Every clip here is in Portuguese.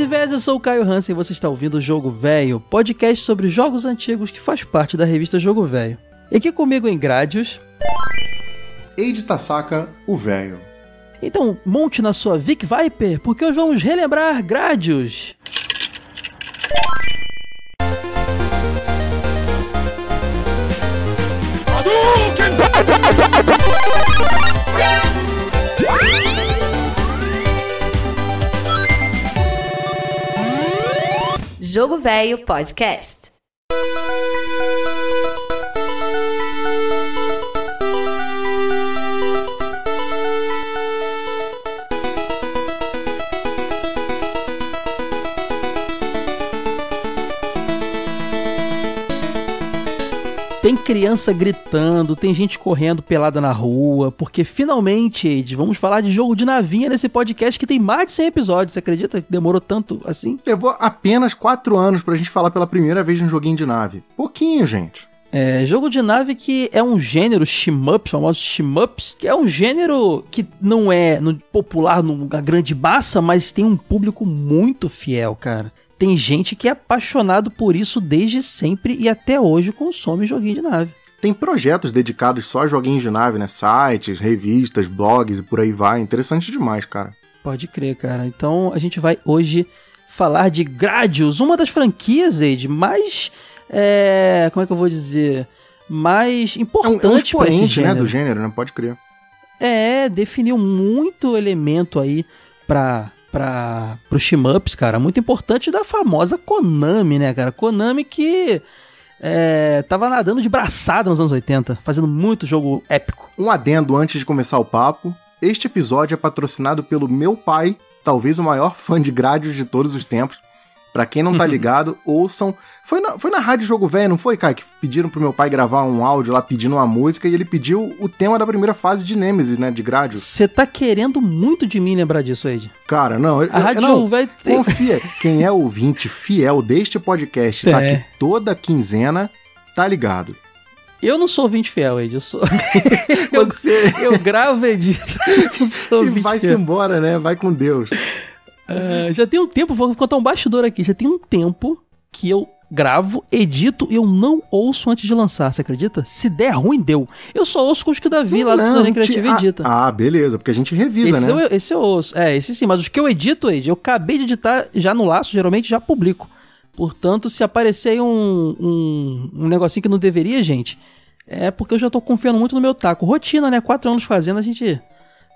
e vezes, eu sou o Caio Hansen e você está ouvindo o Jogo Velho, podcast sobre jogos antigos que faz parte da revista Jogo Velho. E aqui comigo em Grádios... Eide Tasaka, o Velho. Então, monte na sua Vic Viper, porque hoje vamos relembrar Grádios. Jogo Velho Podcast. Criança gritando, tem gente correndo pelada na rua, porque finalmente, Ed, vamos falar de jogo de navinha nesse podcast que tem mais de 100 episódios. Você acredita que demorou tanto assim? Levou apenas 4 anos pra gente falar pela primeira vez de um joguinho de nave. Pouquinho, gente. É, jogo de nave que é um gênero shmups, famosos shmups, que é um gênero que não é no, popular na grande massa, mas tem um público muito fiel, cara tem gente que é apaixonado por isso desde sempre e até hoje consome joguinho de nave. Tem projetos dedicados só a joguinhos de nave, né? Sites, revistas, blogs e por aí vai. Interessante demais, cara. Pode crer, cara. Então a gente vai hoje falar de Gradius, uma das franquias, Ed, mais. É, como é que eu vou dizer? Mais importante é um, é um expoente, né, do gênero, né? Pode crer. É, definiu muito elemento aí pra para os shmups, cara, muito importante da famosa Konami, né, cara? Konami que é, tava nadando de braçada nos anos 80, fazendo muito jogo épico. Um adendo antes de começar o papo. Este episódio é patrocinado pelo meu pai, talvez o maior fã de Gradius de todos os tempos. Para quem não tá ligado, ouçam foi na, foi na Rádio Jogo Velho, não foi, cara? Que pediram pro meu pai gravar um áudio lá pedindo uma música e ele pediu o tema da primeira fase de Nemesis, né? De Gradius. Você tá querendo muito de mim lembrar disso, Ed? Cara, não. A eu, Rádio não, Jogo Velho tem... Confia. Quem é ouvinte fiel deste podcast, tá é. tá aqui toda quinzena, tá ligado. Eu não sou ouvinte fiel, Ed. Eu sou. Você. eu, eu gravo e edito. e vai-se embora, né? Vai com Deus. Uh, já tem um tempo, vou contar um bastidor aqui. Já tem um tempo que eu gravo, edito e eu não ouço antes de lançar, você acredita? Se der ruim, deu. Eu só ouço com os que o Davi lá do Cidadania Criativa ah, edita. Ah, beleza, porque a gente revisa, esse né? Eu, esse eu ouço. É, esse sim, mas os que eu edito, Ed, eu acabei de editar já no laço, geralmente já publico. Portanto, se aparecer aí um, um, um negocinho que não deveria, gente, é porque eu já tô confiando muito no meu taco. Rotina, né? Quatro anos fazendo, a gente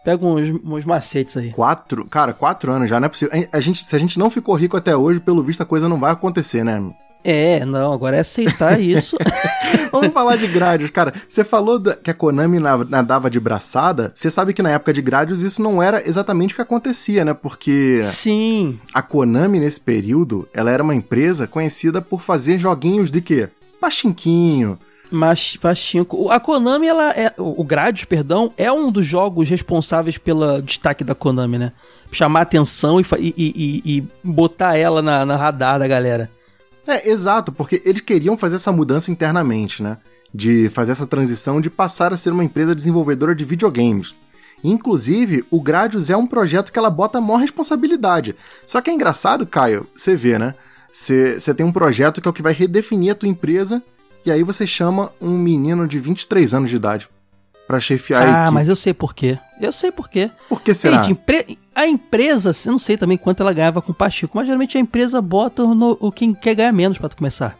pega uns, uns macetes aí. Quatro? Cara, quatro anos já não é possível. A gente, se a gente não ficou rico até hoje, pelo visto a coisa não vai acontecer, né? É, não, agora é aceitar isso. Vamos falar de Gradius, cara. Você falou da, que a Konami nadava de braçada. Você sabe que na época de Gradius isso não era exatamente o que acontecia, né? Porque. Sim. A Konami, nesse período, ela era uma empresa conhecida por fazer joguinhos de quê? Pachinquinho. Mas, Pachinko. A Konami, ela é. O Gradius, perdão, é um dos jogos responsáveis pelo destaque da Konami, né? Chamar atenção e, e, e, e botar ela na, na radar da galera. É, exato, porque eles queriam fazer essa mudança internamente, né? De fazer essa transição de passar a ser uma empresa desenvolvedora de videogames. Inclusive, o Gradius é um projeto que ela bota a maior responsabilidade. Só que é engraçado, Caio, você vê, né? Você tem um projeto que é o que vai redefinir a tua empresa, e aí você chama um menino de 23 anos de idade para chefiar ah, a equipe. Ah, mas eu sei por quê. Eu sei por quê. Por que será? Gente, a empresa, eu não sei também quanto ela ganhava com o Pachico, mas geralmente a empresa bota no, o quem quer ganhar menos para tu começar.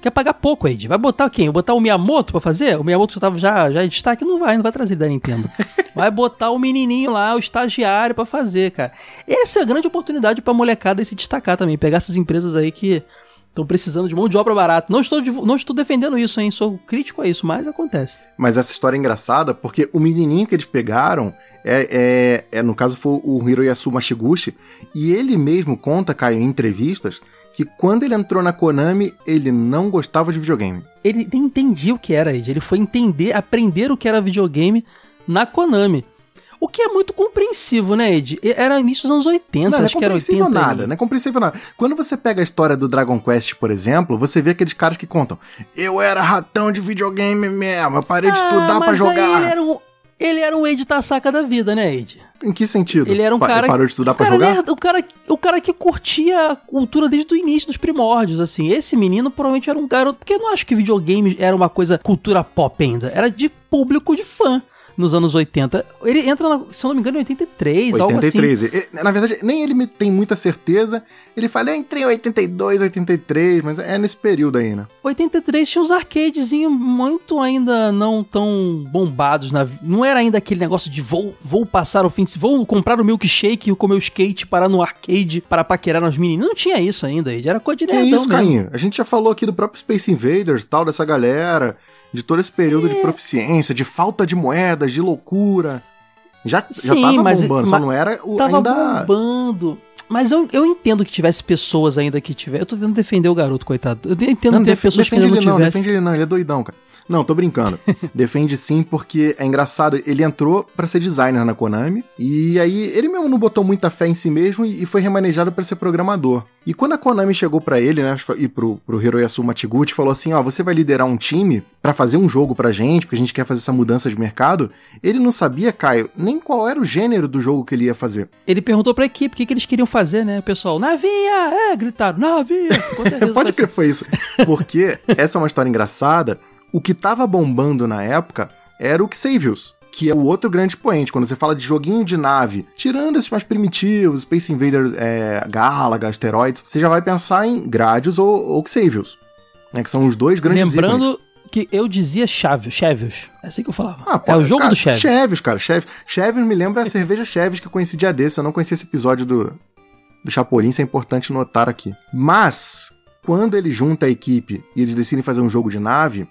Quer pagar pouco, Ed. Vai botar quem? Vai botar o Miyamoto pra fazer? O Miyamoto já tava já, já em destaque? Não vai, não vai trazer da Nintendo. Vai botar o menininho lá, o estagiário para fazer, cara. Essa é a grande oportunidade pra molecada se destacar também. Pegar essas empresas aí que estão precisando de mão de obra barata. Não estou, não estou defendendo isso, hein? Sou crítico a isso, mas acontece. Mas essa história é engraçada porque o menininho que eles pegaram é, é, é, no caso foi o Hiroyasu Mashiguchi, e ele mesmo conta, Caio, em entrevistas, que quando ele entrou na Konami, ele não gostava de videogame. Ele nem entendia o que era, Ed. Ele foi entender, aprender o que era videogame na Konami. O que é muito compreensivo, né, Ed? Era início dos anos 80, Não, não é acho que era 80. compreensível nada, e- não é compreensível nada. Quando você pega a história do Dragon Quest, por exemplo, você vê aqueles caras que contam: Eu era ratão de videogame mesmo, eu parei de estudar Ah, pra mas aí jogar. Ele era, um, ele era um Ed Tassaca da vida, né, Ed? Em que sentido? Ele era um Pa- cara. Parou de estudar o pra cara jogar? o, cara, o cara que curtia a cultura desde o início dos primórdios, assim. Esse menino provavelmente era um garoto. Porque eu não acho que videogame era uma coisa cultura pop ainda. Era de público de fã nos anos 80. Ele entra, na, se eu não me engano, em 83, algo assim. 83. E, Na verdade, nem ele me- tem muita certeza. Ele fala, eu entrei em 82, 83, mas é nesse período aí, né? 83 tinha uns arcadezinhos muito ainda não tão bombados. Na, não era ainda aquele negócio de vou, vou passar o fim de vou comprar o milkshake e comer o skate, parar no arcade para paquerar nas meninas. Não tinha isso ainda. Era coisa de Que nerdão isso, mesmo. Cainho? A gente já falou aqui do próprio Space Invaders, tal, dessa galera, de todo esse período É. de proficiência, de falta de moedas, de loucura. Já, já Sim, tava mas- bombando, só mas não era o Tava ainda... bombando. Mas eu, eu entendo que tivesse pessoas ainda que tivesse. Eu tô tentando defender o garoto, coitado. Eu entendo Não, ter def- pessoas que ainda ele não não, tivessem. defende ele não, ele é doidão, cara. Não, tô brincando. defende sim, porque é engraçado. Ele entrou pra ser designer na Konami, e aí ele mesmo não botou muita fé em si mesmo e, foi remanejado pra ser programador. E quando a Konami chegou pra ele, né, e pro, pro Hiroyasu Matiguchi, falou assim, ó, você vai liderar um time pra fazer um jogo pra gente, porque a gente quer fazer essa mudança de mercado, ele não sabia, Caio, nem qual era o gênero do jogo que ele ia fazer. Ele perguntou pra equipe o que, que eles queriam fazer, né? O pessoal, navinha! É, gritaram, navinha! Pode crer, foi isso. Porque essa é uma história engraçada. O que tava bombando na época era o Xavius, que é o outro grande expoente. Quando você fala de joguinho de nave, tirando esses mais primitivos, Space Invaders, é, Galaga, Asteroids, você já vai pensar em Gradius ou, ou Xavius, né, que são os dois grandes ícones. Lembrando que eu dizia Chavios, Chevios. É assim que eu falava. Ah, pô, é o jogo cara, do Chevios. Chevios, cara. Chevios. Chevios me lembra a cerveja Chevios que eu conheci dia desse. Eu não conhecia esse episódio do, do Chapolin, isso é importante notar aqui. Mas, quando ele junta a equipe e eles decidem fazer um jogo de nave,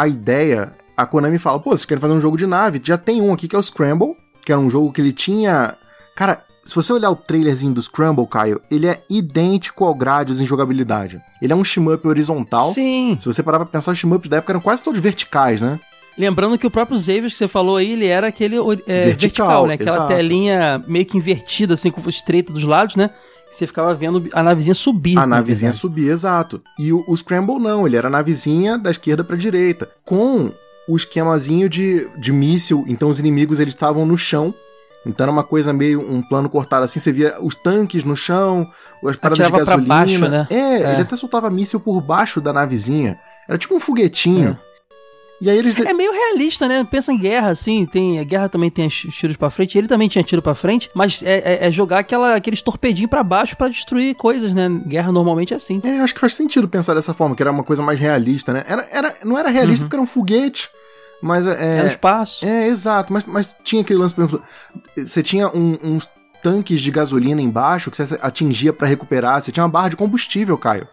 a ideia. A Konami fala: pô, vocês querem fazer um jogo de nave? Já tem um aqui que é o Scramble, que era um jogo que ele tinha. Cara, se você olhar o trailerzinho do Scramble, Caio, ele é idêntico ao Gradius em jogabilidade. Ele é um shmup horizontal. Sim. Se você parar pra pensar, os shmups da época eram quase todos verticais, né? Lembrando que o próprio Xavios que você falou aí, ele era aquele é, vertical, Vertical, né? Aquela exato. telinha meio que invertida, assim, com estreita dos lados, né? Você ficava vendo a navezinha subir. A na navezinha subia, exato. E o, o Scramble não, ele era a navezinha da esquerda pra direita. Com o esquemazinho de, de míssil, então os inimigos eles estavam no chão. Então era uma coisa meio um plano cortado assim, você via os tanques no chão, as paradas de Atirava pra gasolina. baixo, né? É, É. ele até soltava míssil por baixo da navezinha. Era tipo um foguetinho. E aí eles. É meio realista, né? Pensa em guerra, assim, tem, a guerra também tem os tiros pra frente, ele também tinha tiro pra frente, mas é, é- é jogar aquela, aqueles torpedinhos pra baixo pra destruir coisas, né? Guerra normalmente é assim. É, eu acho que faz sentido pensar dessa forma, que era uma coisa mais realista, né? Era, era, não era realista porque era um foguete, mas é. É, no espaço. É, exato, mas, mas tinha aquele lance, por exemplo, você tinha um- uns tanques de gasolina embaixo que você atingia pra recuperar, você tinha uma barra de combustível, Caio.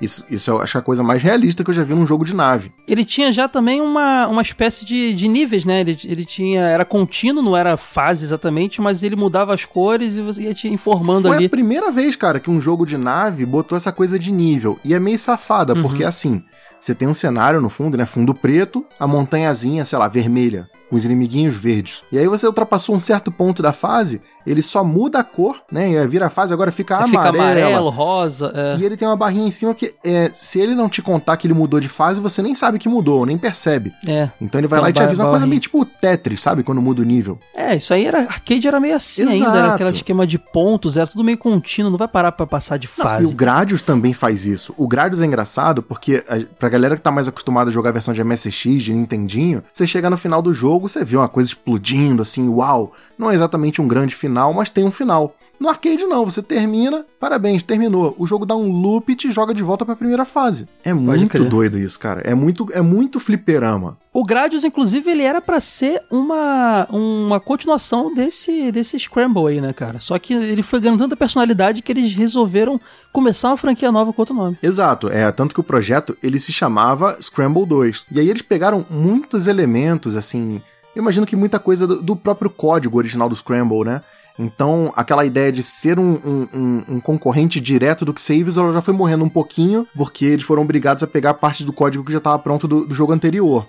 Isso, isso eu acho que é a coisa mais realista que eu já vi num jogo de nave. Ele tinha já também uma, uma espécie de, de níveis, né? Ele, ele tinha. Era contínuo, não era fase exatamente, mas ele mudava as cores e você ia te informando Foi ali. a primeira vez, cara, que um jogo de nave botou essa coisa de nível. E é meio safada, Uhum. porque assim, você tem um cenário no fundo, né? Fundo preto, a montanhazinha, sei lá, vermelha, os inimiguinhos verdes. E aí você ultrapassou um certo ponto da fase, ele só muda a cor, né? E vira a fase, agora fica Fica amarela. amarelo, rosa. é. E ele tem uma barrinha em cima que, é, se ele não te contar que ele mudou de fase, você nem sabe que mudou, nem percebe. É. Então ele vai Então, lá e te avisa uma coisa meio tipo Tetris, sabe? Quando muda o nível. É, isso aí era. Arcade era meio assim ainda, Exato. era aquele esquema de pontos, era tudo meio contínuo, não vai parar pra passar de Não, fase. e o Gradius também faz isso. O Gradius é engraçado porque, a, pra galera que tá mais acostumada a jogar a versão de MSX, de Nintendinho, você chega no final do jogo, você vê uma coisa explodindo, assim, uau. Não é exatamente um grande final, mas tem um final. No arcade não, você termina, parabéns, terminou. O jogo dá um loop e te joga de volta pra primeira fase. É muito crer. doido isso, cara. É muito, é muito fliperama. O Gradius, inclusive, ele era pra ser uma, uma continuação desse, desse Scramble aí, né, cara? Só que ele foi ganhando tanta personalidade que eles resolveram começar uma franquia nova com outro nome. Exato, é tanto que o projeto ele se chamava Scramble 2. E aí eles pegaram muitos elementos, assim, eu imagino que muita coisa do, do próprio código original do Scramble, né? Então, aquela ideia de ser um, um- um- um concorrente direto do Xavius, ela já foi morrendo um pouquinho, porque eles foram obrigados a pegar parte do código que já estava pronto do, do jogo anterior.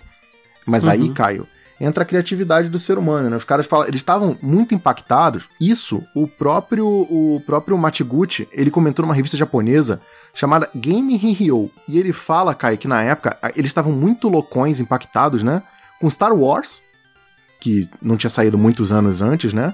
Mas aí, Caio, entra a criatividade do ser humano, né? Os caras falam, eles estavam muito impactados. Isso, o próprio o próprio Matiguchi, ele comentou numa revista japonesa chamada Game Hihyo, e ele fala, Kai, que na época eles estavam muito loucões, impactados, né? Com Star Wars, que não tinha saído muitos anos antes, né?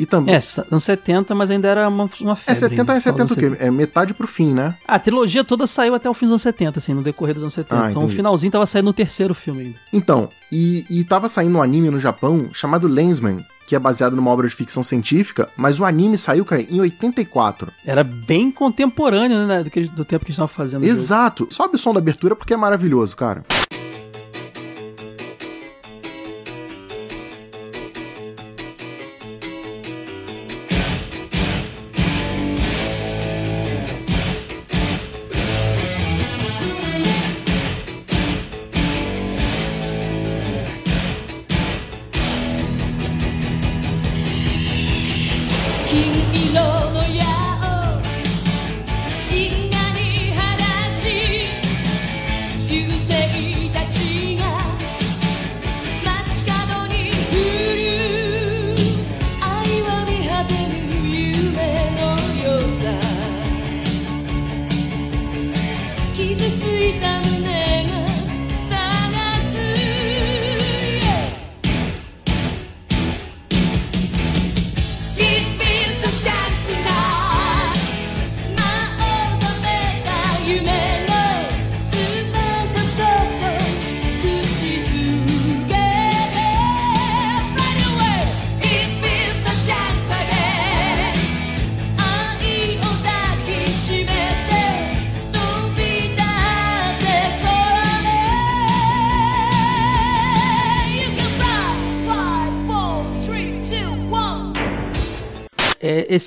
E também. É, anos 70, mas ainda era uma, uma febre. É, 70 é 70 o quê? É metade pro fim, né? Ah, a trilogia toda saiu até o fim dos anos 70, assim, no decorrer dos anos 70. Ah, então o finalzinho tava saindo no terceiro filme ainda. Então, e, e tava saindo um anime no Japão chamado Lensman, que é baseado numa obra de ficção científica, mas o anime saiu, cara, em 84. Era bem contemporâneo, né, do, que, do tempo que eles estavam fazendo. Exato. Sobe o som da abertura porque é maravilhoso, cara.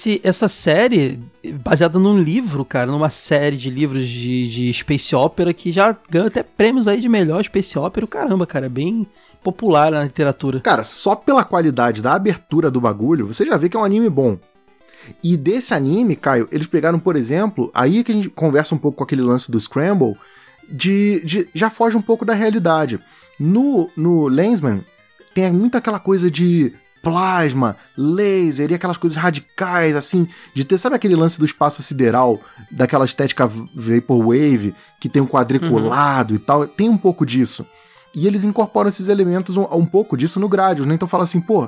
Esse, essa série, baseada num livro, cara, numa série de livros de, de Space Opera que já ganhou até prêmios aí de melhor Space Opera. Caramba, cara, é bem popular na literatura. Cara, só pela qualidade da abertura do bagulho, você já vê que é um anime bom. E desse anime, Caio, eles pegaram, por exemplo, aí que a gente conversa um pouco com aquele lance do Scramble, de, de já foge um pouco da realidade. No, no Lensman, tem muito aquela coisa de plasma, laser e aquelas coisas radicais, assim, de ter, sabe aquele lance do espaço sideral, daquela estética Vaporwave, que tem um quadriculado uhum. e tal, tem um pouco disso. E eles incorporam esses elementos, um, um pouco disso no Gradius, né? Então fala assim, pô,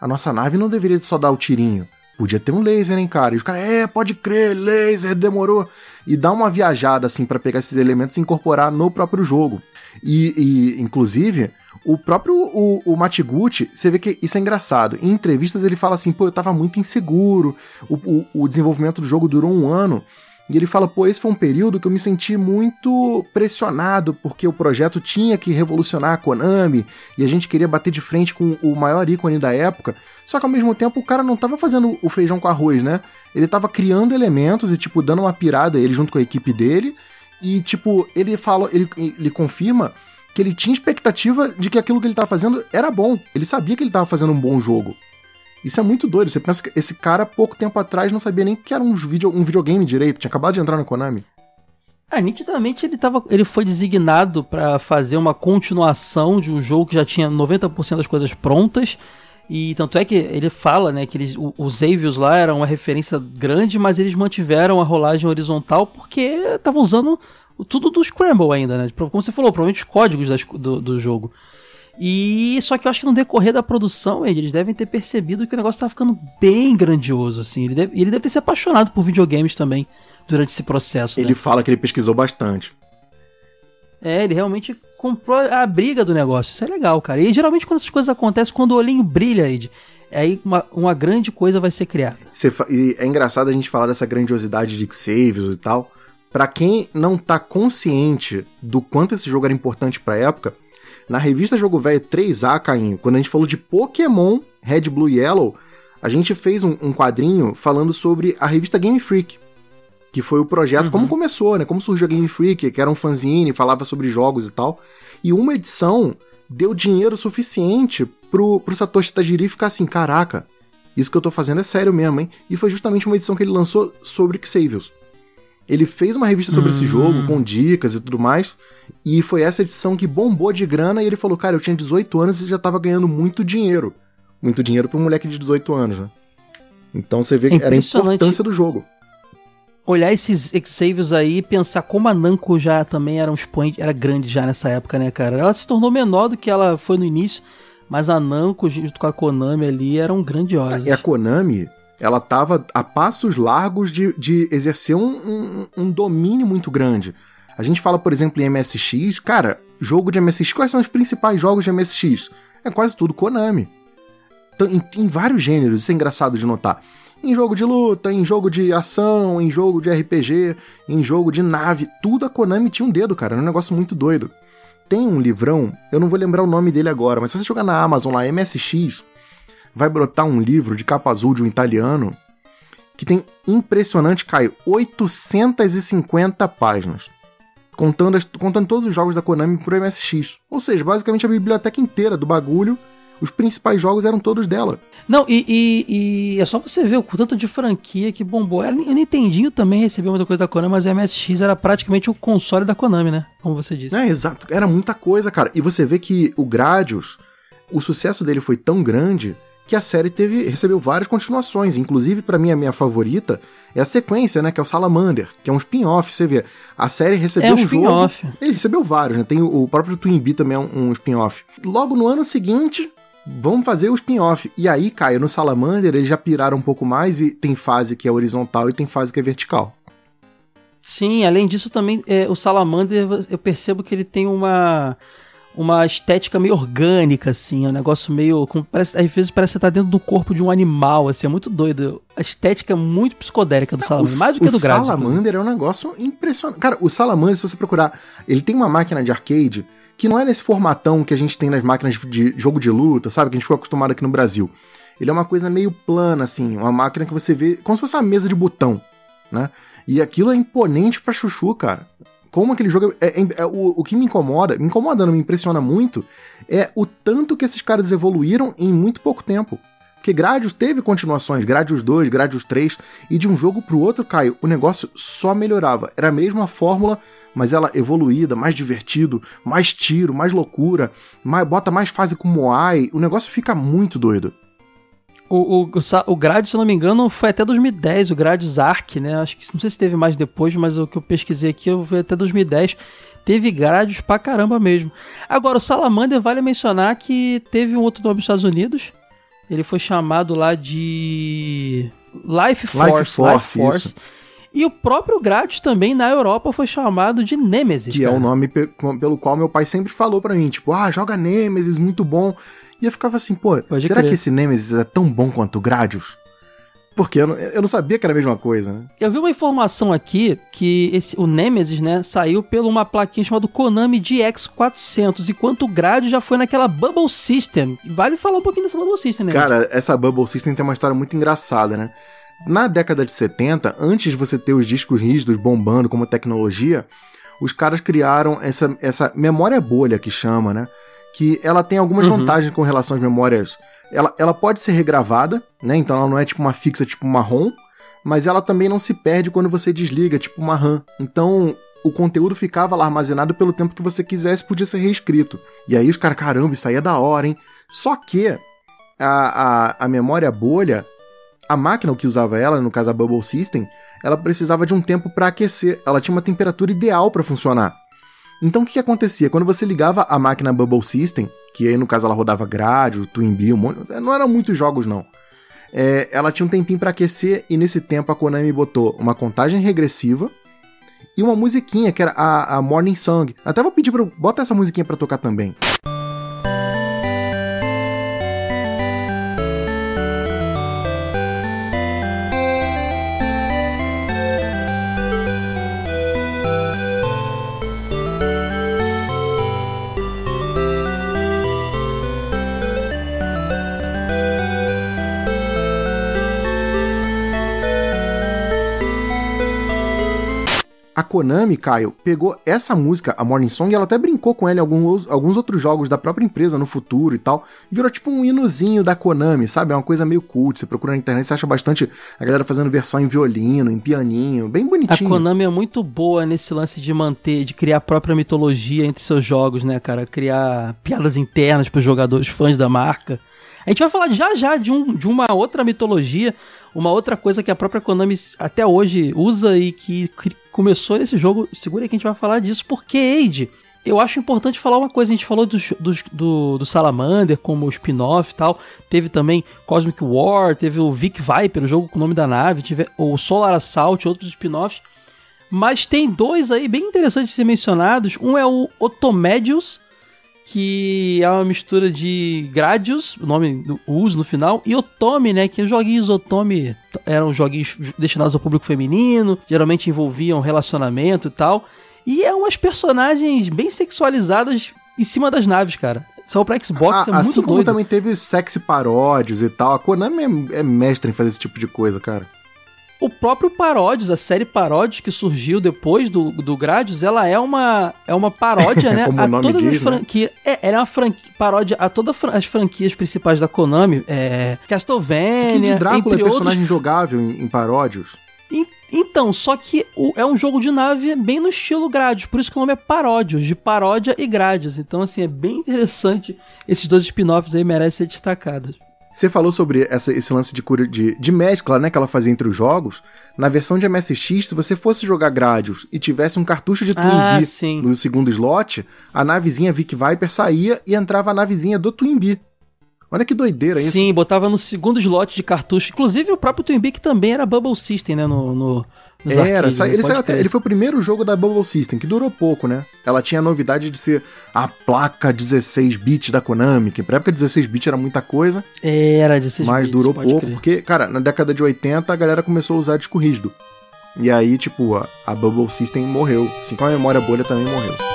a nossa nave não deveria só dar o tirinho. Podia ter um laser, hein, cara? E os caras, é, pode crer, laser, demorou. E dá uma viajada, assim, para pegar esses elementos e incorporar no próprio jogo. E, e inclusive, o próprio o, o Matiguchi, você vê que isso é engraçado. Em entrevistas ele fala assim, pô, eu tava muito inseguro, o, o, o desenvolvimento do jogo durou um ano. E ele fala, pô, esse foi um período que eu me senti muito pressionado, porque o projeto tinha que revolucionar a Konami, e a gente queria bater de frente com o maior ícone da época. Só que ao mesmo tempo o cara não tava fazendo o feijão com arroz, né? Ele tava criando elementos e, tipo, dando uma pirada ele junto com a equipe dele. E, tipo, ele fala, ele, ele confirma que ele tinha expectativa de que aquilo que ele estava fazendo era bom. Ele sabia que ele estava fazendo um bom jogo. Isso é muito doido. Você pensa que esse cara, pouco tempo atrás, não sabia nem que era um, video, um videogame direito. Tinha acabado de entrar na Konami. Ah, nitidamente ele, tava, ele foi designado para fazer uma continuação de um jogo que já tinha 90% das coisas prontas. E tanto é que ele fala, né, que eles, os Avios lá eram uma referência grande, mas eles mantiveram a rolagem horizontal porque estavam usando tudo do Scramble ainda, né? Como você falou, provavelmente os códigos das, do, do jogo. E só que eu acho que no decorrer da produção, eles devem ter percebido que o negócio tá ficando bem grandioso, assim. Ele deve, ele deve ter se apaixonado por videogames também durante esse processo. Ele né? fala que ele pesquisou bastante. É, ele realmente comprou a briga do negócio. Isso é legal, cara. E geralmente quando essas coisas acontecem, quando o olhinho brilha, Ed, aí uma, uma grande coisa vai ser criada. E é engraçado a gente falar dessa grandiosidade de saves e tal para quem não tá consciente do quanto esse jogo era importante pra época, na revista Jogo Velho 3A, Cainho, quando a gente falou de Pokémon Red, Blue e Yellow, a gente fez um, um quadrinho falando sobre a revista Game Freak, que foi o projeto, uhum. como começou, né? Como surgiu a Game Freak, que era um fanzine, falava sobre jogos e tal. E uma edição deu dinheiro suficiente pro, pro Satoshi Tajiri ficar assim, caraca, isso que eu tô fazendo é sério mesmo, hein? E foi justamente uma edição que ele lançou sobre Xavius. Ele fez uma revista sobre esse jogo, com dicas e tudo mais, e foi essa edição que bombou de grana e ele falou, cara, eu tinha 18 anos e já tava ganhando muito dinheiro. Muito dinheiro pra um moleque de 18 anos, né? Então você vê que era a importância do jogo. Olhar esses Xavios aí e pensar como a Namco já também era um expoente, era grande já nessa época, né, cara? Ela se tornou menor do que ela foi no início, mas a Namco, junto com a Konami ali, eram grandiosas. E a Konami, ela tava a passos largos de, de exercer um, um, um domínio muito grande. A gente fala, por exemplo, em MSX, cara, jogo de MSX, quais são os principais jogos de MSX? É quase tudo Konami. Em, em vários gêneros, isso é engraçado de notar em jogo de luta, em jogo de ação, em jogo de RPG, em jogo de nave, tudo a Konami tinha um dedo, cara, era um negócio muito doido. Tem um livrão, eu não vou lembrar o nome dele agora, mas se você jogar na Amazon lá, MSX, vai brotar um livro de capa azul de um italiano que tem impressionante, Caio, 850 páginas. Contando, contando todos os jogos da Konami pro MSX. Ou seja, basicamente a biblioteca inteira do bagulho os principais jogos eram todos dela. Não, e, e, e, é só você ver o tanto de franquia que bombou. O Nintendinho também recebeu muita coisa da Konami, mas o MSX era praticamente o console da Konami, né? Como você disse. É, exato. Era muita coisa, cara. E você vê que o Gradius, o sucesso dele foi tão grande que a série teve recebeu várias continuações. Inclusive, para mim, a minha favorita é a sequência, né? Que é o Salamander, que é um spin-off. Você vê, a série recebeu é um, um jogo. Ele recebeu vários, né? Tem o, o próprio Twin Bee também é um, um spin-off. Logo no ano seguinte, vamos fazer o spin-off. E aí, Caio, no Salamander eles já piraram um pouco mais e tem fase que é horizontal e tem fase que é vertical. Sim, além disso também, é, o Salamander, eu percebo que ele tem uma uma estética meio orgânica, assim, é um negócio meio. Parece, às vezes parece que você tá dentro do corpo de um animal, assim, é muito doido. A estética é muito psicodélica do Salamander, mais do que do Gradius. O Salamander é um negócio impressionante. Cara, o Salamander, se você procurar, ele tem uma máquina de arcade que não é nesse formatão que a gente tem nas máquinas de jogo de luta, sabe? Que a gente ficou acostumado aqui no Brasil. Ele é uma coisa meio plana, assim, uma máquina que você vê como se fosse uma mesa de botão, né? E aquilo é imponente pra chuchu, cara. Como aquele jogo. É, é, é o, o que me incomoda, me incomoda, não me impressiona muito, é o tanto que esses caras evoluíram em muito pouco tempo. Porque Gradius teve continuações, Gradius 2, Gradius 3, e de um jogo pro outro, Caio, o negócio só melhorava. Era a mesma fórmula mas ela evoluída, mais divertido, mais tiro, mais loucura, mais, bota mais fase com Moai, o negócio fica muito doido. O, o, o, o Gradius, se eu não me engano, foi até 2010, o Gradius Arc, né? Acho que não sei se teve mais depois, mas o que eu pesquisei aqui eu vi até 2010. Teve Gradius pra caramba mesmo. Agora, o Salamander vale mencionar que teve um outro nome nos Estados Unidos. Ele foi chamado lá de Life Force. Life Force, Life Force. E o próprio Gradius também na Europa foi chamado de Nemesis. Que cara. é o nome pe pelo qual meu pai sempre falou para mim, tipo, ah, joga Nemesis, muito bom. E eu ficava assim, pô, Pode será crer. que esse Nemesis é tão bom quanto o Gradius? Porque eu não, eu não, sabia que era a mesma coisa, né? Eu vi uma informação aqui que esse, o Nemesis, né, saiu por uma plaquinha chamada Konami GX400, enquanto o Gradius já foi naquela Bubble System. Vale falar um pouquinho dessa Bubble System, né? Cara, essa Bubble System tem uma história muito engraçada, né? Na década de 70, antes de você ter os discos rígidos bombando como tecnologia, os caras criaram essa, essa memória bolha que chama, né? Que ela tem algumas uhum. vantagens com relação às memórias. Ela, ela pode ser regravada, né? Então ela não é tipo uma fixa, tipo uma ROM, mas ela também não se perde quando você desliga, tipo uma RAM. Então o conteúdo ficava lá armazenado pelo tempo que você quisesse, podia ser reescrito. E aí os caras, caramba, isso aí é da hora, hein? Só que a, a, a memória bolha a máquina que usava ela, no caso a Bubble System, ela precisava de um tempo para aquecer, ela tinha uma temperatura ideal para funcionar. Então o que, que, acontecia? Quando você ligava a máquina Bubble System, que aí no caso ela rodava Grade, Twin Bee, um monte, não eram muitos jogos não. É, ela tinha um tempinho para aquecer e nesse tempo a Konami botou uma contagem regressiva e uma musiquinha que era a, a Morning Song. Até vou pedir para bota essa musiquinha para tocar também. Konami, Caio, pegou essa música, a Morning Song, e ela até brincou com ela em alguns, alguns outros jogos da própria empresa no futuro e tal. Virou tipo um hinozinho da Konami, sabe? É uma coisa meio cult. Você procura na internet, você acha bastante a galera fazendo versão em violino, em pianinho, bem bonitinho. A Konami é muito boa nesse lance de manter, de criar a própria mitologia entre seus jogos, né, cara? Criar piadas internas pros jogadores fãs da marca. A gente vai falar já já de, um, de uma outra mitologia, uma outra coisa que a própria Konami até hoje usa e que começou nesse jogo. Segura que a gente vai falar disso, porque Age. Eu acho importante falar uma coisa, a gente falou do, do, do, Salamander como spin-off e tal, teve também Cosmic War, teve o Vic Viper, o jogo com o nome da nave, tive o Solar Assault, outros spin-offs, mas tem dois aí bem interessantes de ser mencionados, um é o Otomedius, que é uma mistura de Gradius, o nome do uso no final, e Otome, né? Que os joguinhos Otome eram joguinhos destinados ao público feminino, geralmente envolviam relacionamento e tal. E é umas personagens bem sexualizadas em cima das naves, cara. Só pra Xbox ah, é muito assim como doido. também teve sexy paródios e tal. A Konami é, é mestre em fazer esse tipo de coisa, cara. O próprio Paródios, a série Paródios que surgiu depois do, do Gradius, ela é uma, é uma paródia, né? Como a o nome todas diz, as né? franquias. É, ela é uma franquia, paródia a todas as franquias principais da Konami. É, Castlevania, Kid Drácula entre é outros. personagem jogável em, em paródios. En- Então, só que o- é um jogo de nave bem no estilo Gradius, por isso que o nome é Paródios, de paródia e Gradius. Então, assim, é bem interessante. Esses dois spin-offs aí merecem ser destacados. Você falou sobre essa- esse lance de, cura- de, de mescla, né, que ela fazia entre os jogos. Na versão de MSX, se você fosse jogar Gradius e tivesse um cartucho de Twin Ah, no segundo slot, a navezinha Vic Viper saía e entrava a navezinha do Twin Bee. Olha que doideira isso. Sim, botava no segundo slot de cartucho. Inclusive, o próprio Twin Peak também era Bubble System, né? No, no, Era, sa- né? ele, saiu até- ele foi o primeiro jogo da Bubble System, que durou pouco, né? Ela tinha a novidade de ser a placa 16-bit da Konami, que pra época 16-bit era muita coisa, Era de esses mas bits, durou pouco, crer. porque, cara, na década de 80 a galera começou a usar disco rígido. E aí, tipo, a, a Bubble System morreu. Assim como a memória bolha também morreu.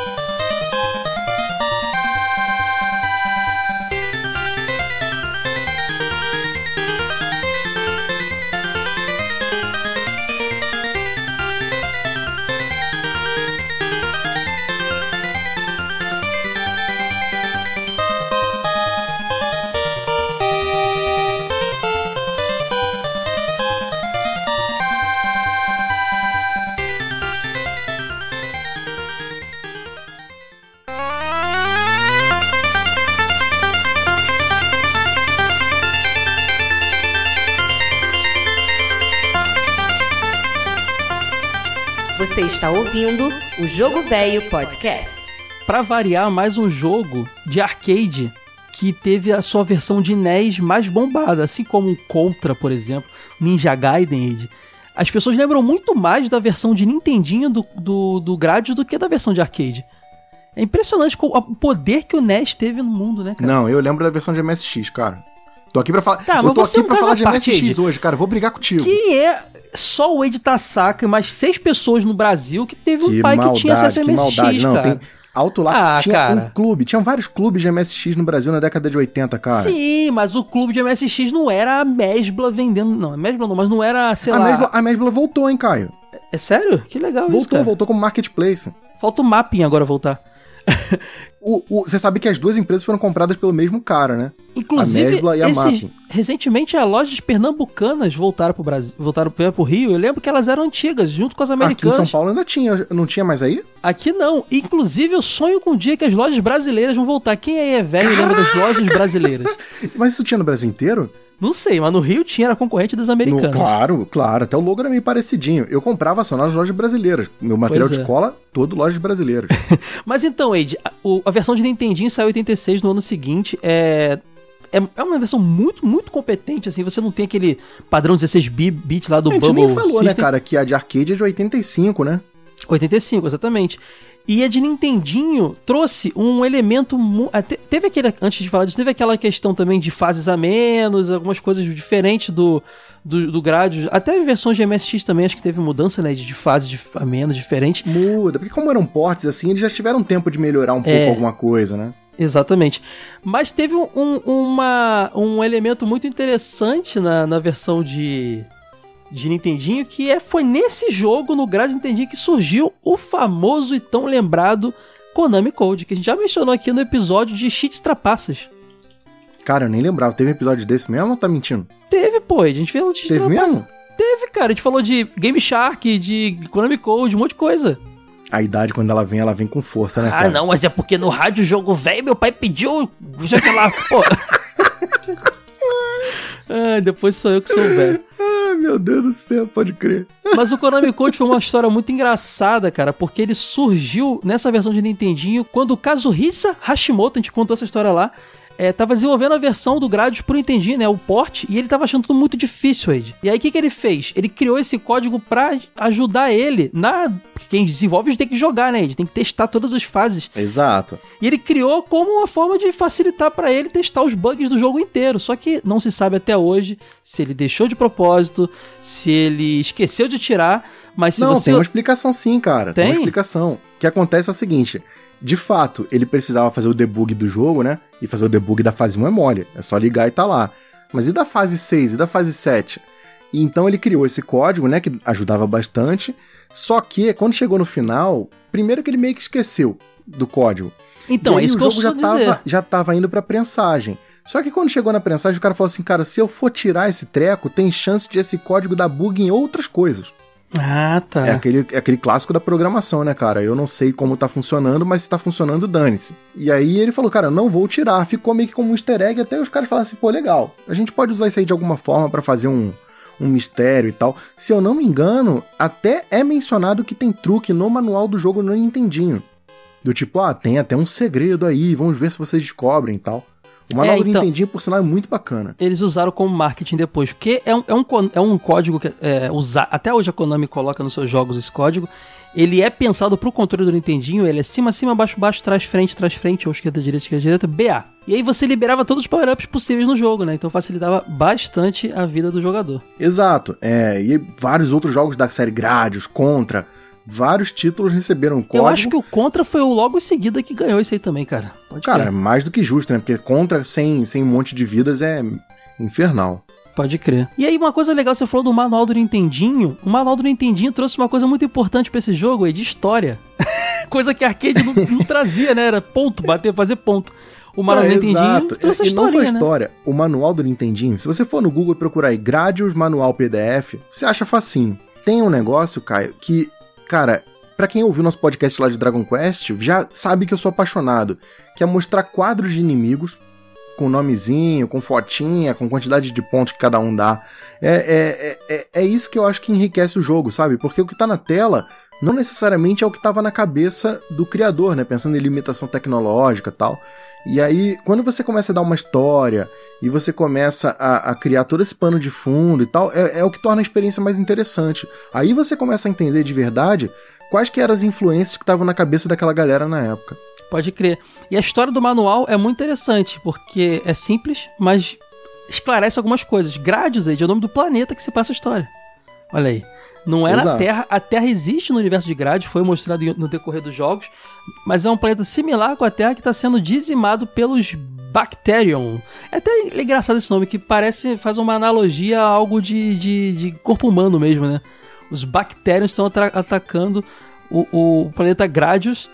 Está ouvindo o Jogo Velho Podcast. Pra variar, mais um jogo de arcade que teve a sua versão de NES mais bombada, assim como o Contra, por exemplo, Ninja Gaiden. As pessoas lembram muito mais da versão de Nintendinho do, do, do Gradius do que da versão de arcade. É impressionante o poder que o NES teve no mundo, né, cara? Não, eu lembro da versão de MSX, cara. Tô aqui pra falar. Tá, eu tô é aqui um pra falar de MSX Ed. hoje, cara. Vou brigar contigo. Que é só o Ed Tasaka e mais seis pessoas no Brasil que teve um Que pai maldade, que tinha acesso a MSX, maldade. Não, cara. tem alto lá. Ah, tinha cara. um clube, tinham vários clubes de MSX no Brasil na década de 80, cara. Sim, mas o clube de MSX não era a Mesbla vendendo. Não, a Mesbla não, mas não era, sei A lá. Mesbla, a Mesbla voltou, hein, Caio? É sério? Que legal isso, Voltou, voltou como marketplace. Falta o mapping agora voltar. O- o- Você sabe que as duas empresas foram compradas pelo mesmo cara, né? Inclusive, a Mesbla e a esses- recentemente as lojas pernambucanas voltaram pro Brasil, voltaram pro Rio. Eu lembro que elas eram antigas, junto com as Aqui em americanas. São Paulo ainda tinha, não tinha mais aí? Aqui não. Inclusive, eu sonho com o dia que as lojas brasileiras vão voltar. Quem aí é velho e lembra das lojas brasileiras? Mas isso tinha no Brasil inteiro? Não sei, mas no Rio tinha, era concorrente das No- americanas. claro, claro. Até o logo era meio parecidinho. Eu comprava só nas lojas brasileiras. Meu material Pois de é. cola, todo lojas brasileiras. Mas então, Ed, a, a versão de Nintendinho saiu em 86 no ano seguinte. É, é, é uma versão muito, muito competente, assim. Você não tem aquele padrão 16 bi- bits lá do a gente Bubble nem falou, né, System. cara, que a de arcade é de 85, né? 85, exatamente. E a de Nintendinho trouxe um elemento. até- Teve aquele. Antes de falar disso, teve aquela questão também de fases a menos, algumas coisas diferentes do. Do, do Gradius, até versões de MSX também, acho que teve mudança, né? De, de fases de, a menos, diferente. Muda, porque como eram portes assim, eles já tiveram tempo de melhorar um pouco É. alguma coisa, né? Exatamente. Mas teve um, um- uma, um elemento muito interessante na, na versão de, de Nintendinho, que é, foi nesse jogo, no grade de Nintendinho, que surgiu o famoso e tão lembrado Konami Code, que a gente já mencionou aqui no episódio de Cheats Trapaças. Cara, eu nem lembrava. Teve um episódio desse mesmo ou tá mentindo? Teve, pô, a gente falou de Cheats Teve Trapaças. mesmo? Teve, cara, a gente falou de Game Shark, de Konami Code, um monte de coisa. A idade, quando ela vem, ela vem com força, né, Ah, cara? não, mas é porque no rádio jogo velho meu pai pediu. Já que lá, pô. ah, depois sou eu que sou velho. Meu Deus do céu, pode crer. Mas o Konami Code foi uma história muito engraçada, cara, porque ele surgiu nessa versão de Nintendinho quando o Kazuhisa Hashimoto, a gente contou essa história lá, é, tava desenvolvendo a versão do Gradius pro Nintendinho, né, o port, e ele tava achando tudo muito difícil, Ed. E aí o que, que ele fez? Ele criou esse código pra ajudar ele na... Porque quem desenvolve tem que jogar, né, Ed? Tem que testar todas as fases. Exato. E ele criou como uma forma de facilitar pra ele testar os bugs do jogo inteiro. Só que não se sabe até hoje se ele deixou de propósito, se ele esqueceu de tirar, mas se não, você tem uma explicação sim, cara. Tem? Tem? uma explicação. O que acontece é o seguinte: de fato, ele precisava fazer o debug do jogo, né? E fazer o debug da fase 1 é mole. É só ligar e tá lá. Mas e da fase 6 e da fase 7? E então ele criou esse código, né? Que ajudava bastante. Só que quando chegou no final, primeiro que ele meio que esqueceu do código. Então, é isso o que eu jogo já dizer. tava, já tava indo pra prensagem. Só que quando chegou na prensagem, o cara falou assim: cara, se eu for tirar esse treco, tem chance de esse código dar bug em outras coisas. Ah, tá. É aquele, é aquele clássico da programação, né, cara? Eu não sei como tá funcionando, mas se tá funcionando, dane-se. E aí ele falou, cara, não vou tirar. Ficou meio que como um easter egg, até os caras falaram assim, pô, legal. A gente pode usar isso aí de alguma forma pra fazer um, um mistério e tal. Se eu não me engano, até é mencionado que tem truque no manual do jogo no Nintendinho. Do tipo, ah, tem até um segredo aí, vamos ver se vocês descobrem e tal. O manual É, do então- Nintendinho, por sinal, é muito bacana. Eles usaram como marketing depois, porque é um, é um, é um código que é, usa, até hoje a Konami coloca nos seus jogos esse código. Ele é pensado pro controle do Nintendinho, ele é cima, cima, baixo, baixo, trás, frente, trás, frente, ou esquerda, direita, esquerda, direita, BA. E aí você liberava todos os power-ups possíveis no jogo, né? Então facilitava bastante a vida do jogador. Exato. É, e vários outros jogos da série Gradius, Contra, vários títulos receberam código. Eu acho que o Contra foi o logo em seguida que ganhou isso aí também, cara. Pode Cara, crer. mais do que justo, né? Porque Contra sem, sem um monte de vidas é infernal. Pode crer. E aí, uma coisa legal, você falou do manual do Nintendinho. O manual do Nintendinho trouxe uma coisa muito importante pra esse jogo aí, de história. coisa que a arcade não, não trazia, né? Era ponto, bater, fazer ponto. O manual É, do Nintendinho exato. trouxe a E não só né? história, o manual do Nintendinho, se você for no Google e procurar aí Gradius Manual PDF, você acha facinho. Tem um negócio, Caio, que, cara, pra quem ouviu nosso podcast lá de Dragon Quest, já sabe que eu sou apaixonado, que é mostrar quadros de inimigos com nomezinho, com fotinha, com quantidade de pontos que cada um dá. É, é, é, é, é isso que eu acho que enriquece o jogo, sabe? Porque o que tá na tela não necessariamente é o que tava na cabeça do criador, né? Pensando em limitação tecnológica tal. E aí, quando você começa a dar uma história e você começa a, a criar todo esse pano de fundo e tal, é, é o que torna a experiência mais interessante. Aí você começa a entender de verdade quais que eram as influências que estavam na cabeça daquela galera na época. Pode crer. E a história do manual é muito interessante, porque é simples, mas esclarece algumas coisas. Gradius é o nome do planeta que se passa a história. Olha aí. Não é na Exato. Terra. A Terra existe no universo de Gradius, foi mostrado no decorrer dos jogos, mas é um planeta similar com a Terra que está sendo dizimado pelos Bacterium. É até engraçado esse nome, que parece, faz uma analogia a algo de, de, de corpo humano mesmo, né? Os Bacterium estão atacando o, o planeta Gradius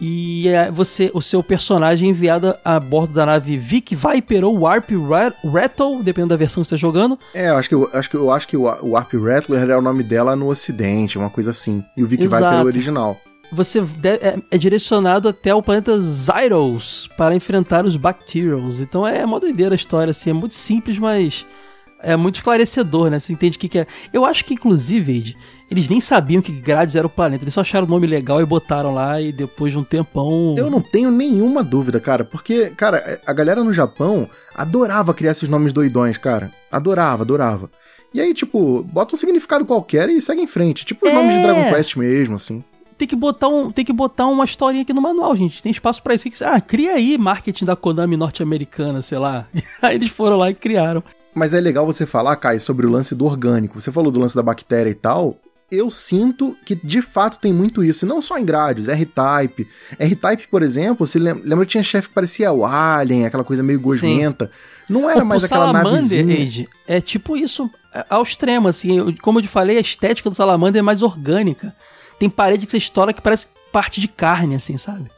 e é, você, o seu personagem enviado a bordo da nave Vic Viper ou Warp Ra- Rattle, dependendo da versão que você está jogando. É, eu acho que, eu acho que, eu acho que o, Warp Rattler é o nome dela no ocidente, uma coisa assim. E o Vic Viper é Exato. o original. Você é, é direcionado até o planeta Zyros para enfrentar os Bacterials. Então é uma doideira a história, assim, é muito simples, mas é muito esclarecedor, né? Você entende o que, que é. Eu acho que, inclusive, Ed, eles nem sabiam que Grades era o planeta. Eles só acharam o nome legal e botaram lá, e depois de um tempão. Eu não tenho nenhuma dúvida, cara, porque, cara, a galera no Japão adorava criar esses nomes doidões, cara. Adorava, adorava. E aí, tipo, bota um significado qualquer e segue em frente. Tipo os É. nomes de Dragon Quest mesmo, assim. Tem que botar um, tem que botar uma historinha aqui no manual, gente. Tem espaço pra isso. Ah, cria aí marketing da Konami norte-americana, sei lá. Aí eles foram lá e criaram. Mas é legal você falar, Kai, sobre o lance do orgânico. Você falou do lance da bactéria e tal. Eu sinto que de fato tem muito isso. E não só em grades, R-Type. R-Type, por exemplo, você lem- lembra que tinha chefe que parecia o Alien, aquela coisa meio gosmenta. Não era o, mais o aquela Salamander, navezinha. Age, é tipo isso. ao extremo, assim. Como eu te falei, a estética do Salamander é mais orgânica. Tem parede que você estoura que parece parte de carne, assim, sabe?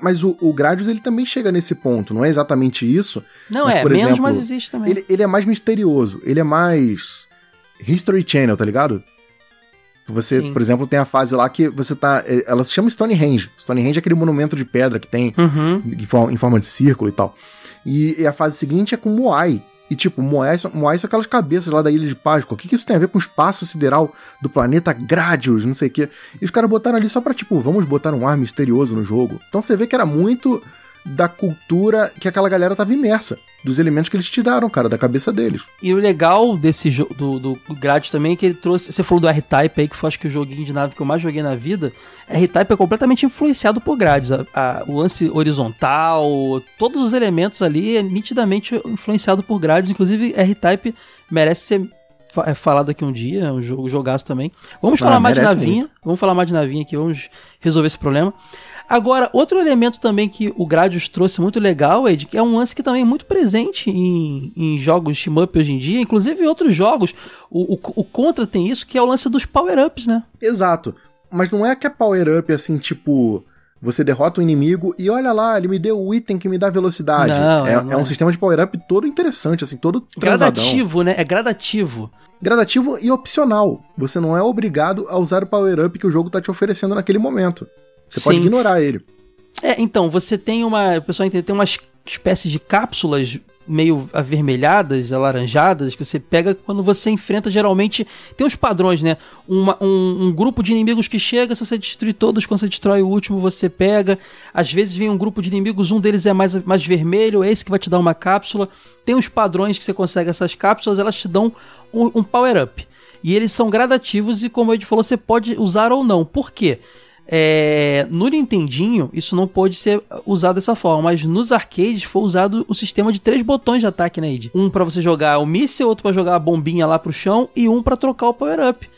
Mas o, o Gradius ele também chega nesse ponto, não é exatamente isso. Não, Mas, é, por menos, exemplo, mas existe também. Ele, ele é mais misterioso, ele é mais History Channel, tá ligado? Você, Sim. por exemplo, tem a fase lá que você tá. eh, Ela se chama Stonehenge. Stonehenge é aquele monumento de pedra que tem Uhum. em forma, em forma de círculo e tal. E, e a fase seguinte é com Moai. E tipo, Moai, são- Moai são aquelas cabeças lá da Ilha de Páscoa. O que, que isso tem a ver com o espaço sideral do planeta Gradius, não sei o quê? E os caras botaram ali só pra, tipo, vamos botar um ar misterioso no jogo. Então você vê que era muito da cultura que aquela galera tava imersa. Dos elementos que eles tiraram, cara, da cabeça deles. E o legal desse jogo do, do também é que ele trouxe. Você falou do R-Type aí, que foi acho que o joguinho de nave que eu mais joguei na vida. R-Type é completamente influenciado por a- o lance horizontal, todos os elementos ali é nitidamente influenciado por Gradius. Inclusive, R-Type merece ser é, falado aqui um dia, é um jogo jogaço também. Vamos Ah, falar mais de navinha. muito. Vamos falar mais de navinha aqui, vamos resolver esse problema. Agora, outro elemento também que o Gradius trouxe muito legal, Ed, que é um lance que também é muito presente em, em jogos de shmup hoje em dia, inclusive em outros jogos. O, o, o Contra tem isso, que é o lance dos power-ups, né? Exato. Mas não é que é power-up assim, tipo. Você derrota o inimigo e olha lá, ele me deu o item que me dá velocidade. Não, é, não é um é. sistema de power-up todo interessante, assim, todo transadão. Gradativo, né? É gradativo. Gradativo e opcional. Você não é obrigado a usar o power-up que o jogo tá te oferecendo naquele momento. Você pode Sim. ignorar ele. É, então, você tem uma. O pessoal entende, tem umas espécies de cápsulas meio avermelhadas, alaranjadas, que você pega quando você enfrenta, geralmente. Tem uns padrões, né? Uma- um, um grupo de inimigos que chega, se você destruir todos, quando você destrói o último, você pega. Às vezes vem um grupo de inimigos, um deles é mais, mais vermelho, é esse que vai te dar uma cápsula. Tem uns padrões que você consegue essas cápsulas, elas te dão um, um power-up. E eles são gradativos e, como a gente falou, você pode usar ou não. Por quê? É, no Nintendinho, isso não pode ser usado dessa forma, mas nos arcades foi usado o sistema de três botões de ataque, né, Id? Um pra você jogar o míssil, outro pra jogar a bombinha lá pro chão e um pra trocar o power-up.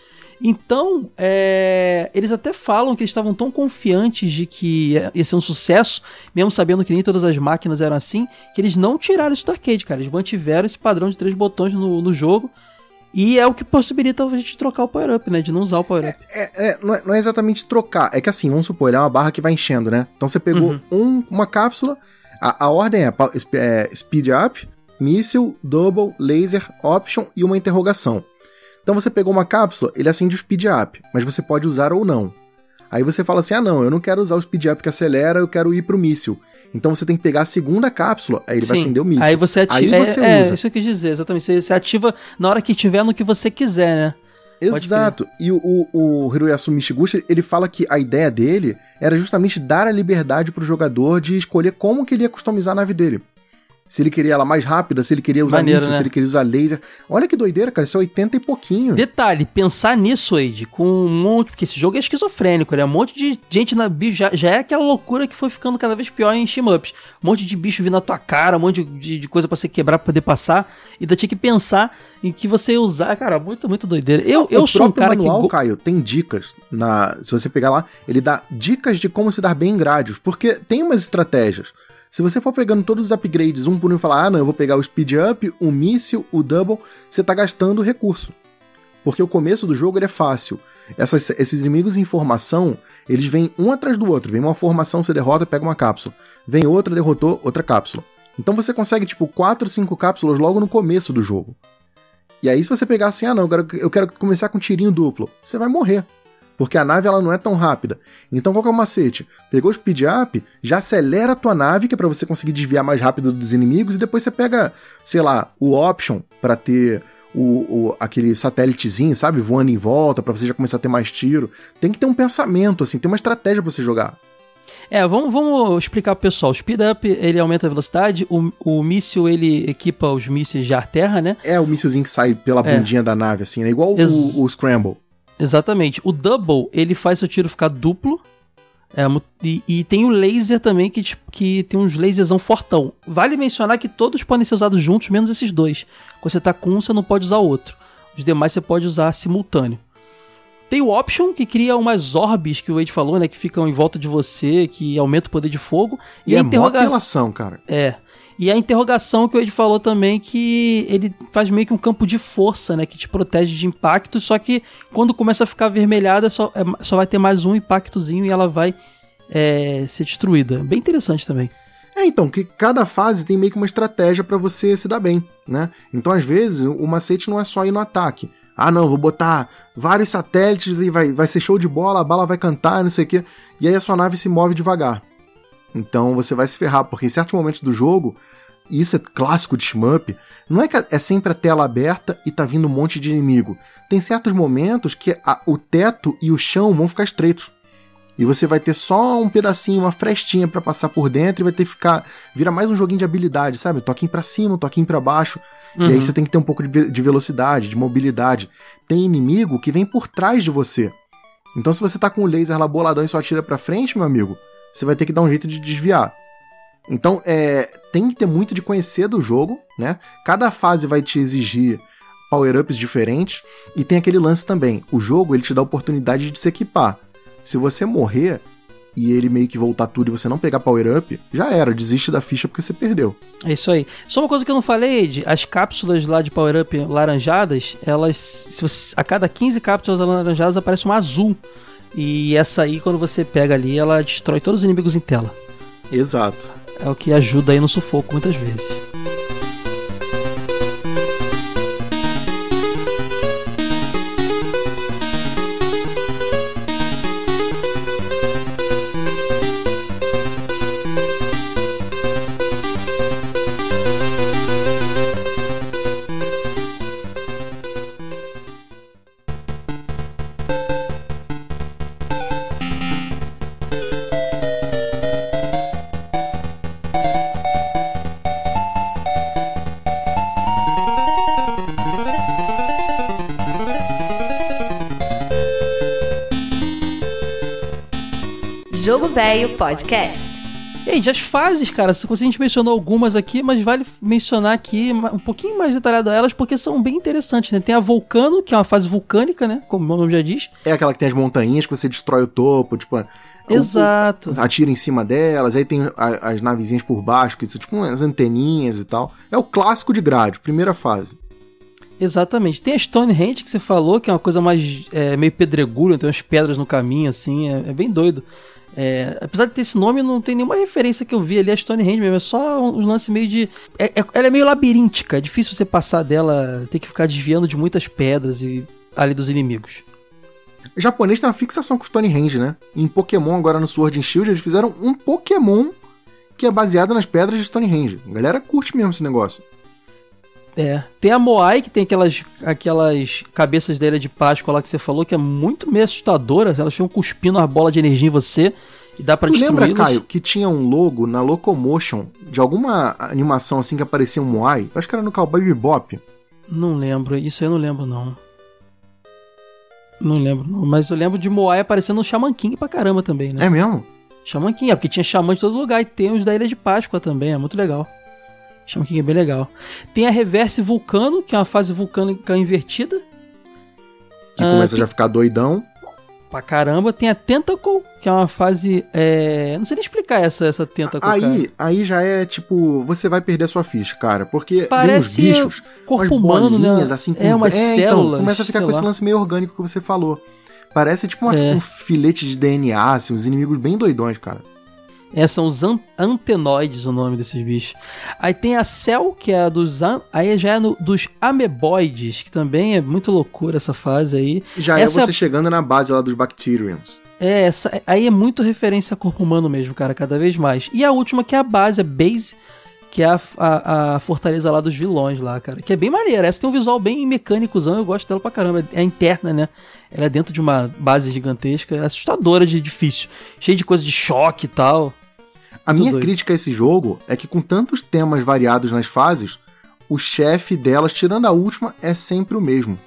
Então, é, eles até falam que eles estavam tão confiantes de que ia ser um sucesso, mesmo sabendo que nem todas as máquinas eram assim, que eles não tiraram isso do arcade, cara. Eles mantiveram esse padrão de três botões no, no jogo. E é o que possibilita a gente trocar o power-up, né? De não usar o power-up. É, é, não, é, não é exatamente trocar. É que assim, vamos supor, ele é uma barra que vai enchendo, né? Então você pegou um- uma cápsula, a, a ordem é, é speed up, missile, double, laser, option e uma interrogação. Então você pegou uma cápsula, ele acende o speed up, mas você pode usar ou não. Aí você fala assim: ah, não, eu não quero usar o speed up que acelera, eu quero ir pro míssil. Então você tem que pegar a segunda cápsula, aí ele vai Sim. acender o míssil. Aí você ativa. Aí você é, usa. É, isso que eu quis dizer, exatamente. Você, você ativa na hora que tiver no que você quiser, né? Exato. E o, o, o Hiroyasu Michiguchi, ele fala que a ideia dele era justamente dar a liberdade pro jogador de escolher como que ele ia customizar a nave dele. Se ele queria ela mais rápida, se ele queria usar Maneiro, míssil, né? se ele queria usar laser. Olha que doideira, cara, isso é 80 e pouquinho. Detalhe, pensar nisso, Wade, com um monte. Porque esse jogo é esquizofrênico, né? Um monte de gente na bicho. Já, já é aquela loucura que foi ficando cada vez pior em shmups. Um monte de bicho vindo na tua cara, um monte de, de coisa pra você quebrar pra poder passar. E ainda tinha que pensar em que você ia usar. Cara, muito, muito doideira. Eu, o eu sou um cara manual, que. Caio, tem dicas. Na, se você pegar lá, ele dá dicas de como se dar bem em grádios. Porque tem umas estratégias. Se você for pegando todos os upgrades um por um e falar, ah, não, eu vou pegar o speed up, o míssil, o double, você tá gastando recurso. Porque o começo do jogo é fácil. Essas- esses inimigos em formação, eles vêm um atrás do outro. Vem uma formação, você derrota, pega uma cápsula. Vem outra, derrotou, outra cápsula. Então você consegue, tipo, 4, 5 cápsulas logo no começo do jogo. E aí, se você pegar assim, ah, não, eu quero, eu quero começar com tirinho duplo, você vai morrer. Porque a nave ela não é tão rápida. Então qual que é o macete? Pegou o speed up, já acelera a tua nave, que é pra você conseguir desviar mais rápido dos inimigos, e depois você pega, sei lá, o option pra ter o, o- aquele satélitezinho, sabe? Voando em volta, pra você já começar a ter mais tiro. Tem que ter um pensamento, assim, tem uma estratégia pra você jogar. É, vamos, vamos explicar pro pessoal. O speed up, ele aumenta a velocidade. O, o míssil, ele equipa os mísseis de ar-terra, né? É o míssilzinho que sai pela É. bundinha da nave, assim, né? Igual Ex- o, o Scramble. Exatamente. O double, ele faz seu tiro ficar duplo. É, e, e tem o laser também, que, tipo, que tem uns laserzão fortão. Vale mencionar que todos podem ser usados juntos, menos esses dois. Quando você tá com um, você não pode usar o outro. Os demais você pode usar simultâneo. Tem o Option, que cria umas orbes que o Wade falou, né? Que ficam em volta de você, que aumenta o poder de fogo. E, a é mó interrogação. cara. É. E a interrogação que o Ed falou também, que ele faz meio que um campo de força, né? Que te protege de impacto, só que quando começa a ficar avermelhada, só, é, só vai ter mais um impactozinho e ela vai é, ser destruída. Bem interessante também. É, então, que cada fase tem meio que uma estratégia para você se dar bem, né? Então, às vezes, o macete não é só ir no ataque. Ah, não, vou botar vários satélites e vai, vai ser show de bola, a bala vai cantar, não sei o quê. E aí a sua nave se move devagar. Então você vai se ferrar, porque em certos momentos do jogo, e isso é clássico de shmup, não é que é sempre a tela aberta e tá vindo um monte de inimigo. Tem certos momentos que a, o teto e o chão vão ficar estreitos. E você vai ter só um pedacinho, uma frestinha para passar por dentro e vai ter que ficar. Vira mais um joguinho de habilidade, sabe? Toquinho para cima, toquinho para baixo. Uhum. E aí uhum. você tem que ter um pouco de, de velocidade, de mobilidade. Tem inimigo que vem por trás de você. Então se você tá com o laser lá boladão e só atira pra frente, meu amigo, você vai ter que dar um jeito de desviar. Então, é, tem que ter muito de conhecer do jogo, né? Cada fase vai te exigir power-ups diferentes e tem aquele lance também. O jogo ele te dá a oportunidade de se equipar. Se você morrer e ele meio que voltar tudo e você não pegar power-up, já era, desiste da ficha porque você perdeu. É isso aí. Só uma coisa que eu não falei, Ed, as cápsulas lá de power-up laranjadas, elas, você, a cada 15 cápsulas laranjadas aparece uma azul. E essa aí, quando você pega ali, ela destrói todos os inimigos em tela. Exato. É o que ajuda aí no sufoco muitas vezes. Velho Podcast. Gente, as fases, cara, a gente mencionou algumas aqui, mas vale mencionar aqui um pouquinho mais detalhado elas, porque são bem interessantes, né? Tem a Vulcano, que é uma fase vulcânica, né? Como o nome já diz. É aquela que tem as montanhas que você destrói o topo, tipo. Exato. O, atira em cima delas, aí tem a, as navezinhas por baixo, que são tipo umas anteninhas e tal. É o clássico de grade, primeira fase. Exatamente. Tem a Stonehenge que você falou, que é uma coisa mais é, meio pedregulho, tem umas pedras no caminho, assim, é, é bem doido. É, apesar de ter esse nome, não tem nenhuma referência que eu vi ali a Stonehenge mesmo. É só um lance meio de. É, é, ela é meio labiríntica, é difícil você passar dela, ter que ficar desviando de muitas pedras e ali dos inimigos. O japonês tem uma fixação com Stonehenge, né? Em Pokémon, agora no Sword and Shield, eles fizeram um Pokémon que é baseado nas pedras de Stonehenge. A galera curte mesmo esse negócio. É. Tem a Moai, que tem aquelas, aquelas cabeças dela de Páscoa lá que você falou, que é muito meio assustadora. Elas ficam cuspindo uma bola de energia em você e dá pra destruir. lembra, Caio, que tinha um logo na Locomotion de alguma animação assim que aparecia um Moai? Acho que era no Cowboy Bebop. Não lembro. Isso eu não lembro, não. Não lembro, não. Mas eu lembro de Moai aparecendo no Shaman King pra caramba também, né? É mesmo? Shaman King, é porque tinha Shaman de todo lugar. E tem os da Ilha de Páscoa também, é muito legal. Chama que é bem legal. Tem a Reverse Vulcano, que é uma fase vulcânica invertida. Que ah, começa tem... já a ficar doidão. Pra caramba. Tem a Tentacle, que é uma fase. É... Não sei nem explicar essa, essa Tentacle. Aí, cara. aí já é tipo. Você vai perder a sua ficha, cara. Porque Parece vem os bichos. Corpo humano, né? Assim, com... É, umas é, células. Então, começa a ficar com lá. esse lance meio orgânico que você falou. Parece tipo uma, é. um filete de DNA, assim, uns inimigos bem doidões, cara. É, são os an antenoides o nome desses bichos. Aí tem a Cell, que é a dos. Aí já é no, dos ameboides, que também é muito loucura essa fase aí. Já é essa é você é... chegando na base lá dos Bacteriums. É, essa, aí é muito referência a corpo humano mesmo, cara, cada vez mais. E a última, que é a base, a Base, que é a, a, a, fortaleza lá dos vilões lá, cara. Que é bem maneira. Essa tem um visual bem mecânicozão, eu gosto dela pra caramba. É interna, né? Ela é dentro de uma base gigantesca, é assustadora de difícil. Cheio de coisa de choque e tal. A minha doido. crítica a esse jogo é que com tantos temas variados nas fases, o chefe delas, tirando a última, é sempre o mesmo.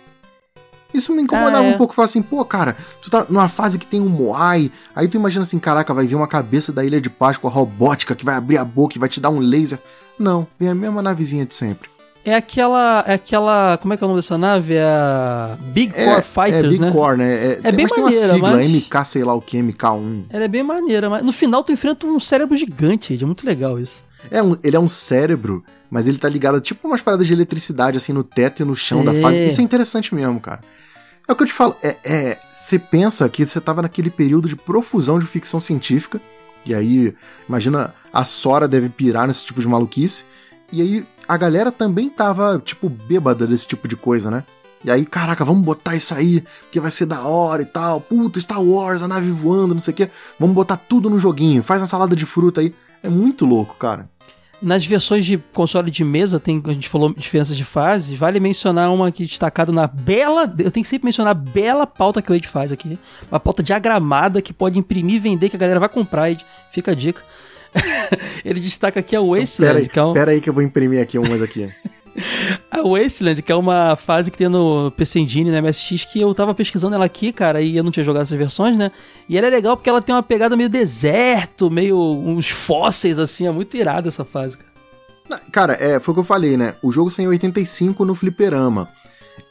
Isso me incomodava ah, é. um pouco, falar assim, pô, cara, tu tá numa fase que tem um Moai, aí tu imagina assim, caraca, vai vir uma cabeça da Ilha de Páscoa robótica que vai abrir a boca e vai te dar um laser. Não, vem a mesma navezinha de sempre. É aquela. É aquela. Como é que é o nome dessa nave? É a Big É, Core é Fighters, Big né? Core, né? É, É bem mas tem uma maneira, sigla, mas- MK sei lá o que, MK1. Ela é bem maneira, mas no final tu enfrenta um cérebro gigante. É muito legal isso. É um- ele é um cérebro, mas ele tá ligado tipo umas paradas de eletricidade, assim, no teto e no chão da É. fase. Isso é interessante mesmo, cara. É o que eu te falo, é, é, você pensa que você tava naquele período de profusão de ficção científica, e aí, imagina, a Sora deve pirar nesse tipo de maluquice, e aí a galera também tava, tipo, bêbada desse tipo de coisa, né? E aí, caraca, vamos botar isso aí, porque vai ser da hora e tal. Puta, Star Wars, a nave voando, não sei o quê. Vamos botar tudo no joguinho, faz uma salada de fruta aí. É muito louco, cara. Nas versões de console de mesa, tem, a gente falou diferenças de fase, vale mencionar uma aqui destacada na bela. Eu tenho que sempre mencionar a bela pauta que o Ed faz aqui. Uma pauta diagramada que pode imprimir e vender, que a galera vai comprar, Ed. Fica a dica. Ele destaca aqui a Pera Wasteland, aí, que é um, pera aí que eu vou imprimir aqui umas aqui. A Wasteland, que é uma fase que tem no PC Engine, né, MSX, que eu tava pesquisando ela aqui, cara, e eu não tinha jogado essas versões, né? E ela é legal porque ela tem uma pegada meio deserto, meio uns fósseis, assim, é muito irada essa fase, cara. Cara, é, foi o que eu falei, né? O jogo saiu em 85 no fliperama.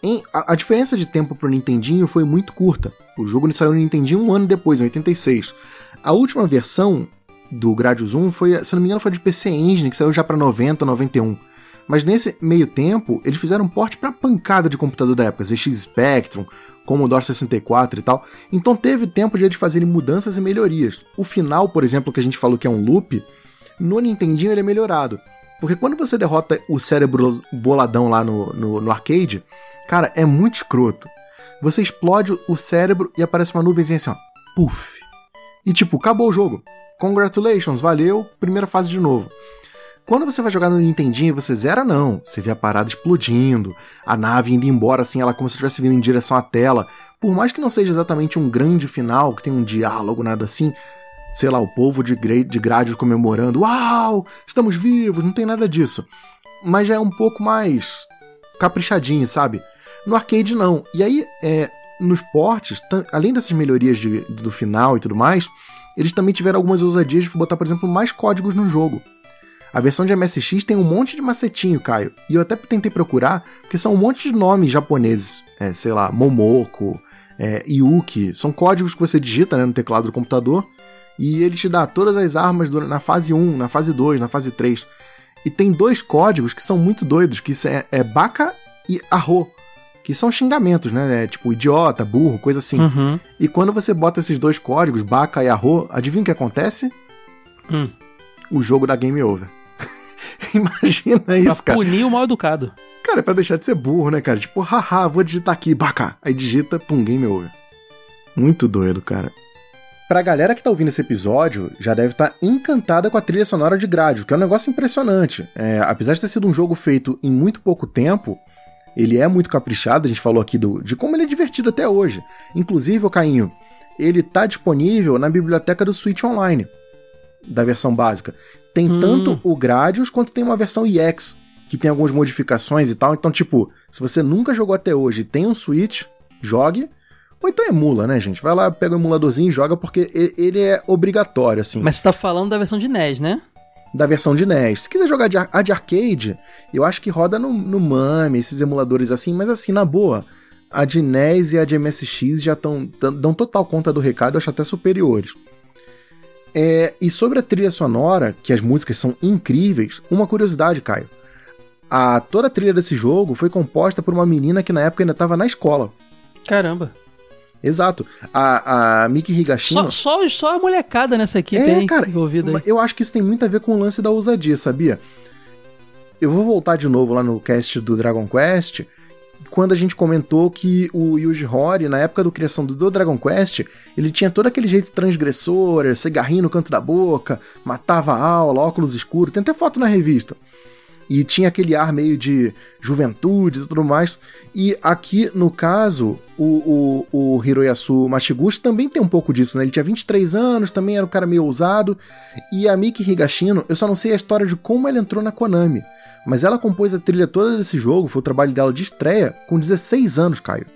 Em- a, a diferença de tempo pro Nintendinho foi muito curta. O jogo saiu no Nintendinho um ano depois, em 86. A última versão do Gradius 1 foi, se não me engano, foi de PC Engine, que saiu já pra 90, 91. Mas nesse meio tempo, eles fizeram um porte pra pancada de computador da época, ZX Spectrum, Commodore 64 e tal. Então teve tempo de eles fazerem mudanças e melhorias. O final, por exemplo, que a gente falou que é um loop, no Nintendinho ele é melhorado. Porque quando você derrota o cérebro boladão lá no, no, no arcade, cara, é muito escroto. Você explode o cérebro e aparece uma nuvenzinha assim, ó. Puff. E tipo, acabou o jogo. Congratulations, valeu, primeira fase de novo. Quando você vai jogar no Nintendinho, você zera não. Você vê a parada explodindo, a nave indo embora assim, ela como se estivesse vindo em direção à tela. Por mais que não seja exatamente um grande final, que tem um diálogo, nada assim, sei lá, o povo de, de Gradius comemorando, uau, estamos vivos, não tem nada disso. Mas já é um pouco mais caprichadinho, sabe? No arcade não. E aí, é, nos portes, além dessas melhorias de- do final e tudo mais, eles também tiveram algumas ousadias de botar, por exemplo, mais códigos no jogo. A versão de MSX tem um monte de macetinho, Caio. E eu até tentei procurar, porque são um monte de nomes japoneses. É, sei lá, Momoko, é, Yuki. São códigos que você digita né, no teclado do computador. E ele te dá todas as armas na fase 1, na fase 2, na fase 3. E tem dois códigos que são muito doidos, que é, é Baka e Arro. Que são xingamentos, né? É, tipo, idiota, burro, coisa assim. Uhum. E quando você bota esses dois códigos, Baka e Arro, adivinha o que acontece? Hum. O jogo da Game Over. Imagina Pra isso, cara. punir o mal educado. Cara, é pra deixar de ser burro, né, cara? Tipo, haha, vou digitar aqui, Baka. Aí digita, pum, Game Over. Muito doido, cara. Pra galera que tá ouvindo esse episódio, já deve estar encantada com a trilha sonora de Gradius, que é um negócio impressionante. É, apesar de ter sido um jogo feito em muito pouco tempo, ele é muito caprichado, a gente falou aqui do, de como ele é divertido até hoje. Inclusive, o Cainho, ele tá disponível na biblioteca do Switch Online, da versão básica. Tem Hum. tanto o Gradius quanto tem uma versão EX, que tem algumas modificações e tal. Então, tipo, se você nunca jogou até hoje e tem um Switch, jogue. Ou então emula, né, gente? Vai lá, pega o emuladorzinho e joga, porque ele é obrigatório, assim, Mas você tá falando da versão de NES, né? Da versão de NES. Se quiser jogar de, a de arcade, eu acho que roda no, no MAME, esses emuladores assim, mas assim, na boa, a de NES e a de MSX já tão- dão total conta do recado, eu acho até superiores. É, e sobre a trilha sonora, que as músicas são incríveis, uma curiosidade, Caio. A, toda a trilha desse jogo foi composta por uma menina que na época ainda estava na escola. Caramba. Exato. A, a Miki Higashino... Só, só, só a molecada nessa equipe É, aí cara, envolvida aí. eu acho que isso tem muito a ver com o lance da ousadia, sabia? Eu vou voltar de novo lá no cast do Dragon Quest, quando a gente comentou que o Yuji Horii, na época da criação do, do Dragon Quest, ele tinha todo aquele jeito transgressor, cigarrinho no canto da boca, matava a aula, óculos escuros, tem até foto na revista. E tinha aquele ar meio de juventude e tudo mais. E aqui, no caso, o, o, o Hiroyasu Machiguchi também tem um pouco disso, né? Ele tinha 23 anos, também era um cara meio ousado. E a Miki Higashino, eu só não sei a história de como ela entrou na Konami. Mas ela compôs a trilha toda desse jogo, foi o trabalho dela de estreia, com 16 anos, Caio.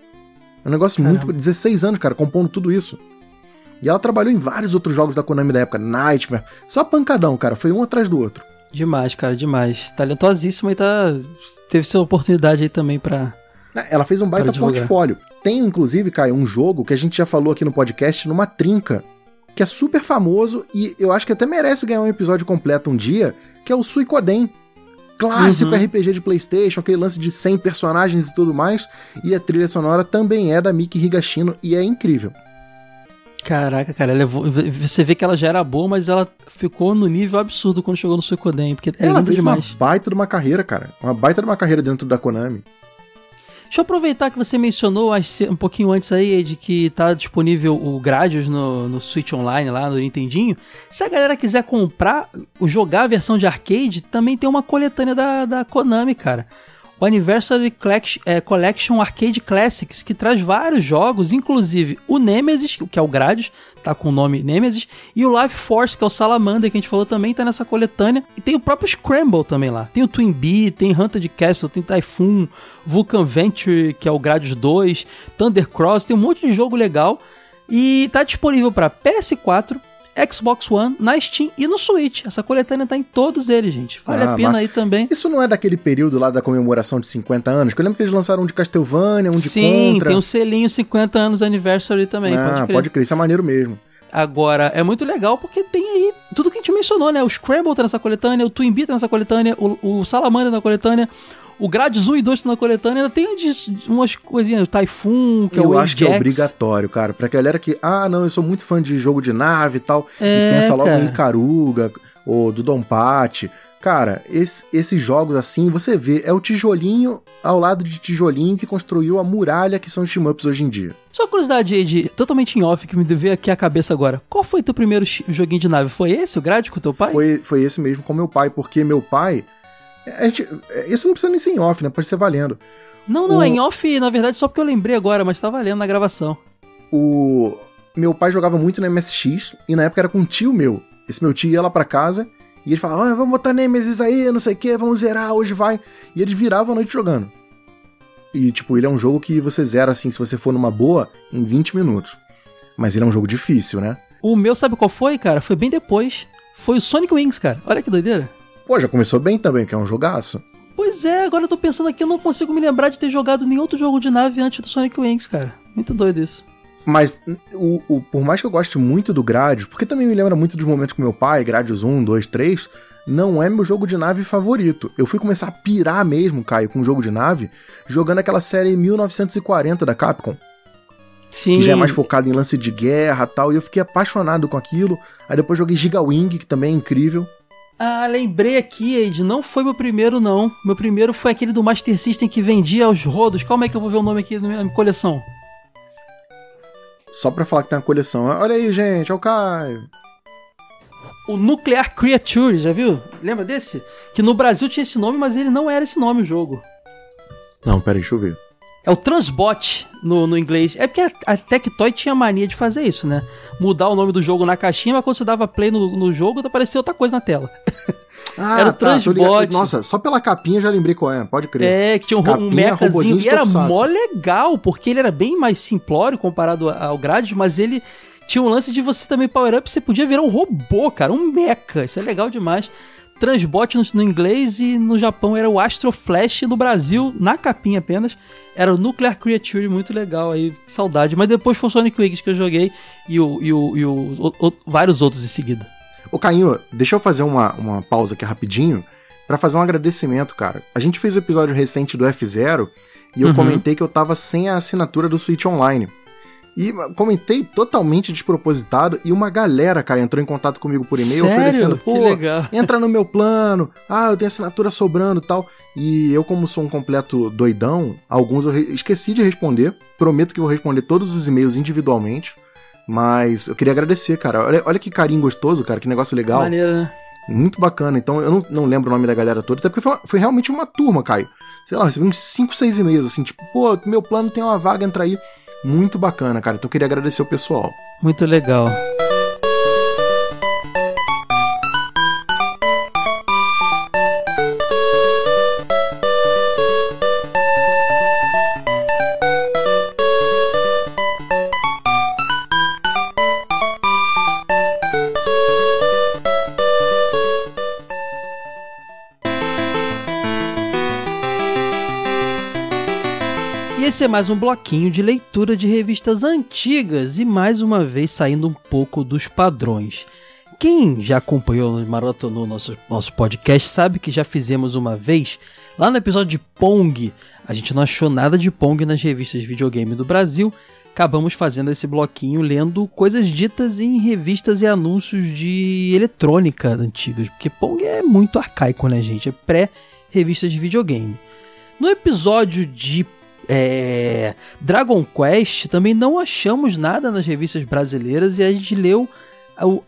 É um negócio Caramba. muito. 16 anos, cara, compondo tudo isso. E ela trabalhou em vários outros jogos da Konami da época, Nightmare. Só pancadão, cara, foi um atrás do outro. Demais, cara, demais. Talentosíssima e tá. Teve sua oportunidade aí também pra. Ela fez um baita portfólio. Tem, inclusive, Caio, um jogo que a gente já falou aqui no podcast, numa trinca, que é super famoso e eu acho que até merece ganhar um episódio completo um dia, que é o Suicoden. Clássico uhum. RPG de PlayStation, aquele lance de 100 personagens e tudo mais. E a trilha sonora também é da Miki Higashino e é incrível. Caraca, cara, ela é você vê que ela já era boa, mas ela ficou no nível absurdo quando chegou no Suicoden, porque é ela fez demais. uma baita de uma carreira, cara. Uma baita de uma carreira dentro da Konami. Deixa eu aproveitar que você mencionou um pouquinho antes aí de que tá disponível o Gradius no, no Switch Online lá no Nintendinho. Se a galera quiser comprar, jogar a versão de arcade, também tem uma coletânea da, da Konami, cara o Anniversary é, Collection Arcade Classics, que traz vários jogos, inclusive o Nemesis, que é o Gradius, tá com o nome Nemesis, e o Life Force, que é o Salamander, que a gente falou também, tá nessa coletânea. E tem o próprio Scramble também lá. Tem o Twin Bee, tem Hunter de Castle, tem Typhoon, Vulcan Venture, que é o Gradius 2, Thunder Cross, tem um monte de jogo legal. E tá disponível para PS4, Xbox One, na Steam e no Switch. Essa coletânea tá em todos eles, gente. Vale ah, a pena aí também. Isso não é daquele período lá da comemoração de 50 anos? Que eu lembro que eles lançaram um de Castlevania, um de Sim, Contra. tem um selinho 50 anos anniversary também. Ah, pode crer. pode crer. Isso é maneiro mesmo. Agora, é muito legal porque tem aí tudo que a gente mencionou, né? O Scramble tá nessa coletânea, o Twin Bee tá nessa coletânea, o, o Salamander tá na coletânea, o Grades 1 e 2 na coletânea, ainda tem umas coisinhas, o Typhoon, que eu é o Eu acho que é obrigatório, cara. Pra galera que, ah, não, eu sou muito fã de jogo de nave e tal, é, e pensa logo cara. em Icaruga, ou do Dompate. Cara, esse, esses jogos assim, você vê, é o tijolinho ao lado de tijolinho que construiu a muralha que são os team-ups hoje em dia. Só curiosidade, Ed, totalmente em off, que me veio aqui a cabeça agora. Qual foi teu primeiro joguinho de nave? Foi esse, o Grade, com teu pai? Foi, foi esse mesmo com meu pai, porque meu pai, a gente, isso não precisa nem ser em off, né? Pode ser valendo. Não, não, o... é em off, na verdade, só porque eu lembrei agora, mas tá valendo na gravação. O meu pai jogava muito no MSX e na época era com um tio meu. Esse meu tio ia lá pra casa e ele falava: ah, vamos botar Nemesis aí, não sei o que, vamos zerar, hoje vai. E eles viravam a noite jogando. E, tipo, ele é um jogo que você zera assim, se você for numa boa, em 20 minutos. Mas ele é um jogo difícil, né? O meu, sabe qual foi, cara? Foi bem depois. Foi o Sonic Wings, cara. Olha que doideira. Pô, já começou bem também, que é um jogaço. Pois é, agora eu tô pensando aqui, eu não consigo me lembrar de ter jogado nenhum outro jogo de nave antes do Sonic Wings, cara. Muito doido isso. Mas, o, o, por mais que eu goste muito do Gradius, porque também me lembra muito dos momentos com meu pai, Gradius 1, 2, 3, não é meu jogo de nave favorito. Eu fui começar a pirar mesmo, Caio, com um jogo de nave, jogando aquela série 1940 da Capcom. Sim. Que já é mais focado em lance de guerra e tal, e eu fiquei apaixonado com aquilo. Aí depois joguei Giga Wing, que também é incrível. Ah, lembrei aqui, Ed, não foi meu primeiro, não. Meu primeiro foi aquele do Master System que vendia os rodos. Calma aí que eu vou ver o nome aqui na minha coleção. Só pra falar que tem uma coleção. Olha aí, gente, é o Caio. O Nuclear Creature, já viu? Lembra desse? Que no Brasil tinha esse nome, mas ele não era esse nome o jogo. Não, peraí, deixa eu ver. É o Transbot no, no inglês. É porque a, a Tectoy tinha mania de fazer isso, né? Mudar o nome do jogo na caixinha, mas quando você dava play no, no jogo, aparecia outra coisa na tela. Ah, era o tá, Transbot. Nossa, só pela capinha já lembrei qual é, pode crer. É, que tinha um, capinha, um mechazinho. E era mó legal, porque ele era bem mais simplório comparado ao Grades, mas ele tinha um lance de você também power up, você podia virar um robô, cara, um mecha. Isso é legal demais. Transbot no, inglês e no Japão era o Astro Flash, no Brasil, na capinha apenas, era o Nuclear Creature, muito legal aí, saudade. Mas depois foi o Sonic Wings que eu joguei e, o, e, o, e o, o, vários outros em seguida. Ô Cainho, deixa eu fazer uma, uma pausa aqui rapidinho para fazer um agradecimento, cara. A gente fez o episódio recente do F0 e eu uhum. comentei que eu tava sem a assinatura do Switch Online. E comentei totalmente despropositado e uma galera, cara, entrou em contato comigo por e-mail Sério? oferecendo, pô, entra no meu plano, ah, eu tenho assinatura sobrando tal. E eu, como sou um completo doidão, alguns eu esqueci de responder. Prometo que vou responder todos os e-mails individualmente. Mas eu queria agradecer, cara. Olha, olha que carinho gostoso, cara, que negócio legal. Maneiro, né? Muito bacana. Então eu não, não lembro o nome da galera toda, até porque foi, foi realmente uma turma, Caio. Sei lá, recebi uns 5, 6 e-mails, assim, tipo, pô, meu plano tem uma vaga, entra aí. Muito bacana, cara. Então eu queria agradecer o pessoal. Muito legal. Esse é mais um bloquinho de leitura de revistas antigas e mais uma vez saindo um pouco dos padrões. Quem já acompanhou, maratonou nosso, nosso podcast, sabe que já fizemos uma vez, lá no episódio de Pong, a gente não achou nada de Pong nas revistas de videogame do Brasil, acabamos fazendo esse bloquinho lendo coisas ditas em revistas e anúncios de eletrônica antigas, porque Pong é muito arcaico, né, gente? É pré-revistas de videogame. No episódio de é, Dragon Quest também não achamos nada nas revistas brasileiras e a gente leu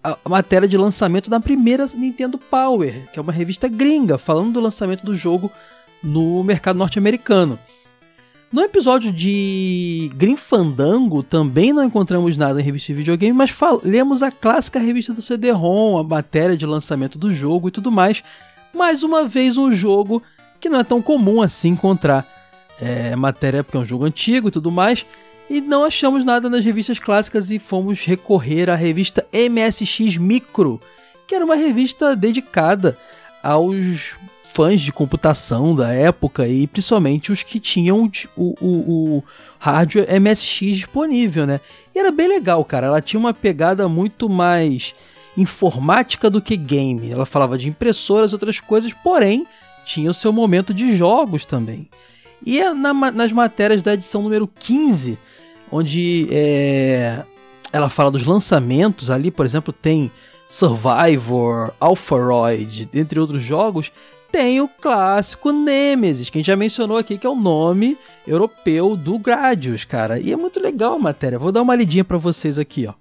a, a, matéria de lançamento da primeira Nintendo Power, que é uma revista gringa, falando do lançamento do jogo no mercado norte-americano. No episódio de Grim Fandango também não encontramos nada em revista de videogame, mas lemos a clássica revista do CD-ROM, a matéria de lançamento do jogo e tudo mais. Mais uma vez um jogo que não é tão comum assim encontrar é, matéria, porque é um jogo antigo e tudo mais. E não achamos nada nas revistas clássicas e fomos recorrer à revista MSX Micro, que era uma revista dedicada aos fãs de computação da época e principalmente os que tinham o, o, o hardware MSX disponível, né? E era bem legal, cara. Ela tinha uma pegada muito mais informática do que game. Ela falava de impressoras, outras coisas, porém tinha o seu momento de jogos também. E é na, nas matérias da edição número 15, onde é, ela fala dos lançamentos, ali, por exemplo, tem Survivor, Alpharoid, entre outros jogos, tem o clássico Nemesis, que a gente já mencionou aqui, que é o nome europeu do Gradius, cara. E é muito legal a matéria. Vou dar uma lidinha para vocês aqui, ó.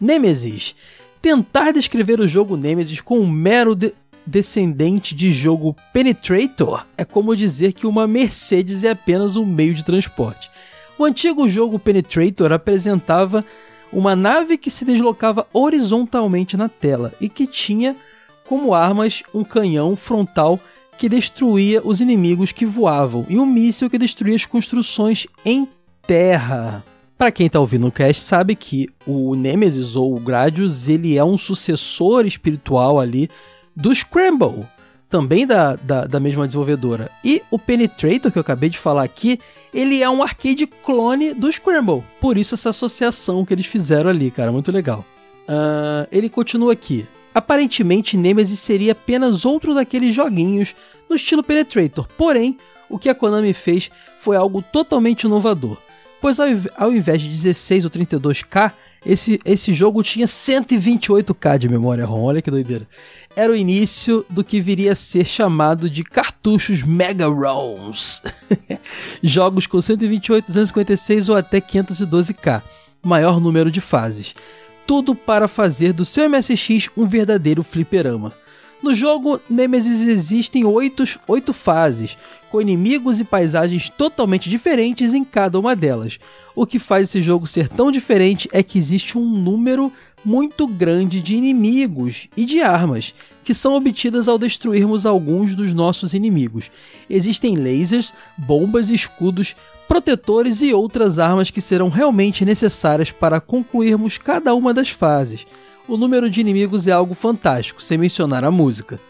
Nemesis. Tentar descrever o jogo Nemesis com um mero de descendente de jogo Penetrator é como dizer que uma Mercedes é apenas um meio de transporte. O antigo jogo Penetrator apresentava uma nave que se deslocava horizontalmente na tela e que tinha como armas um canhão frontal que destruía os inimigos que voavam e um míssil que destruía as construções em terra. Para quem está ouvindo o cast sabe que o Nemesis ou o Gradius ele é um sucessor espiritual ali do Scramble, também da, da, da, mesma desenvolvedora. E o Penetrator, que eu acabei de falar aqui, ele é um arcade clone do Scramble. Por isso essa associação que eles fizeram ali, cara, muito legal. Uh, ele continua aqui. Aparentemente, Nemesis seria apenas outro daqueles joguinhos no estilo Penetrator, porém, o que a Konami fez foi algo totalmente inovador, pois ao invés de 16 ou 32K, esse, esse jogo tinha 128K de memória ROM, olha que doideira. Era o início do que viria a ser chamado de cartuchos Mega ROMs. Jogos com 128, 256 ou até 512K, maior número de fases tudo para fazer do seu MSX um verdadeiro fliperama. No jogo Nemesis existem oito, oito fases, com inimigos e paisagens totalmente diferentes em cada uma delas. O que faz esse jogo ser tão diferente é que existe um número muito grande de inimigos e de armas, que são obtidas ao destruirmos alguns dos nossos inimigos. Existem lasers, bombas e escudos protetores e outras armas que serão realmente necessárias para concluirmos cada uma das fases. O número de inimigos é algo fantástico, sem mencionar a música.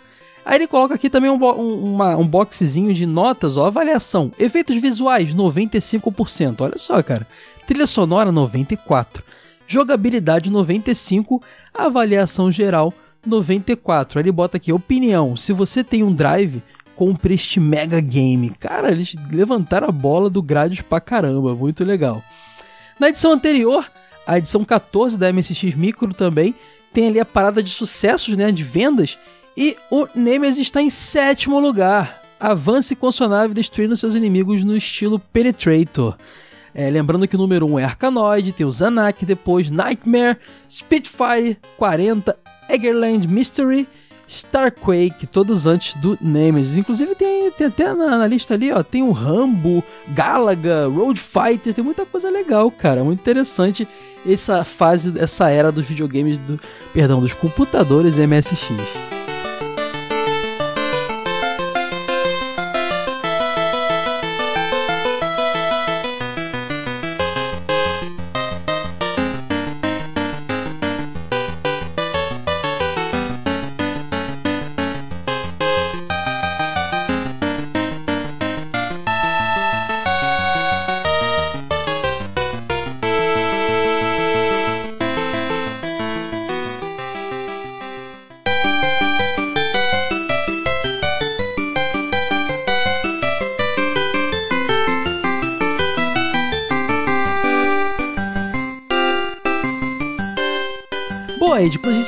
Aí ele coloca aqui também um, um, uma, um boxezinho de notas, ó, avaliação. Efeitos visuais, 95%. Olha só, cara. Trilha sonora, 94%. Jogabilidade, 95%. Avaliação geral, 94%. Aí ele bota aqui, opinião. Se você tem um drive, compre este mega game. Cara, eles levantaram a bola do Gradius pra caramba, muito legal. Na edição anterior, a edição 14 da MSX Micro também, tem ali a parada de sucessos, né, de vendas, e o Nemesis está em sétimo lugar. Avance com sua nave destruindo seus inimigos no estilo Penetrator. É, lembrando que o número 1 é Arkanoid, tem o Zanak, depois Nightmare, Spitfire 40, Eggerland Mystery Starquake, todos antes do Nemesis. Inclusive tem, tem até na, na, lista ali, ó, tem o Rambo, Galaga, Road Fighter, tem muita coisa legal, cara, muito interessante essa fase, essa era dos videogames, do, perdão, dos computadores MSX.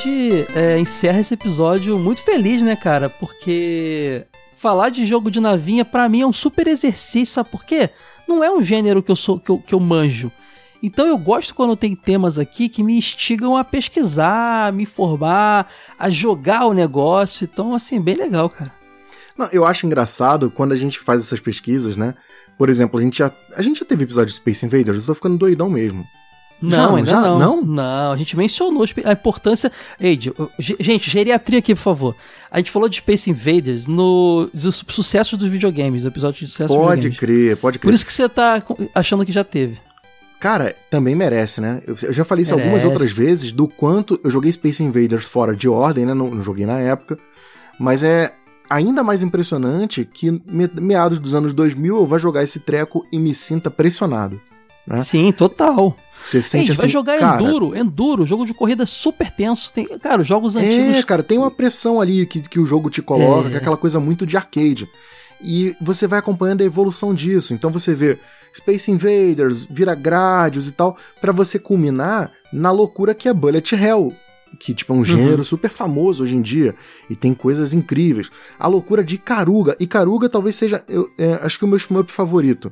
Gente é, encerra esse episódio muito feliz, né, cara? Porque falar de jogo de navinha para mim é um super exercício, sabe por quê? Não é um gênero que eu sou que eu, que eu manjo. Então eu gosto quando tem temas aqui que me instigam a pesquisar, a me informar, a jogar o negócio. Então, assim, bem legal, cara. Não, eu acho engraçado quando a gente faz essas pesquisas, né? Por exemplo, a gente já, a gente já teve episódio de Space Invaders, eu tô ficando doidão mesmo. Não, Já? ainda Já? não. Não? Não, a gente mencionou a importância. Eide, ge- gente, geriatria aqui, por favor. A gente falou de Space Invaders no dos sucessos dos videogames, episódio de sucesso Pode crer, pode crer. Por isso que você tá achando que já teve. Cara, também merece, né? Eu, eu já falei isso algumas Merece. outras vezes do quanto eu joguei Space Invaders fora de ordem, né? Não, não joguei na época. Mas é ainda mais impressionante que me- meados dos anos 2000 eu vá jogar esse treco e me sinta pressionado. Né? Sim, total. Você sente Eide, assim, vai jogar cara, Enduro, Enduro, jogo de corrida super tenso. Tem, cara, os jogos É, antigos. cara, tem uma pressão ali que, que o jogo te coloca, É. que é aquela coisa muito de arcade. E você vai acompanhando a evolução disso. Então você vê Space Invaders, vira Gradius e tal, pra você culminar na loucura que é Bullet Hell. Que, tipo, é um gênero super famoso hoje em dia. E tem coisas incríveis. A loucura de Ikaruga. Ikaruga talvez seja, eu, é, acho que o meu shmup favorito.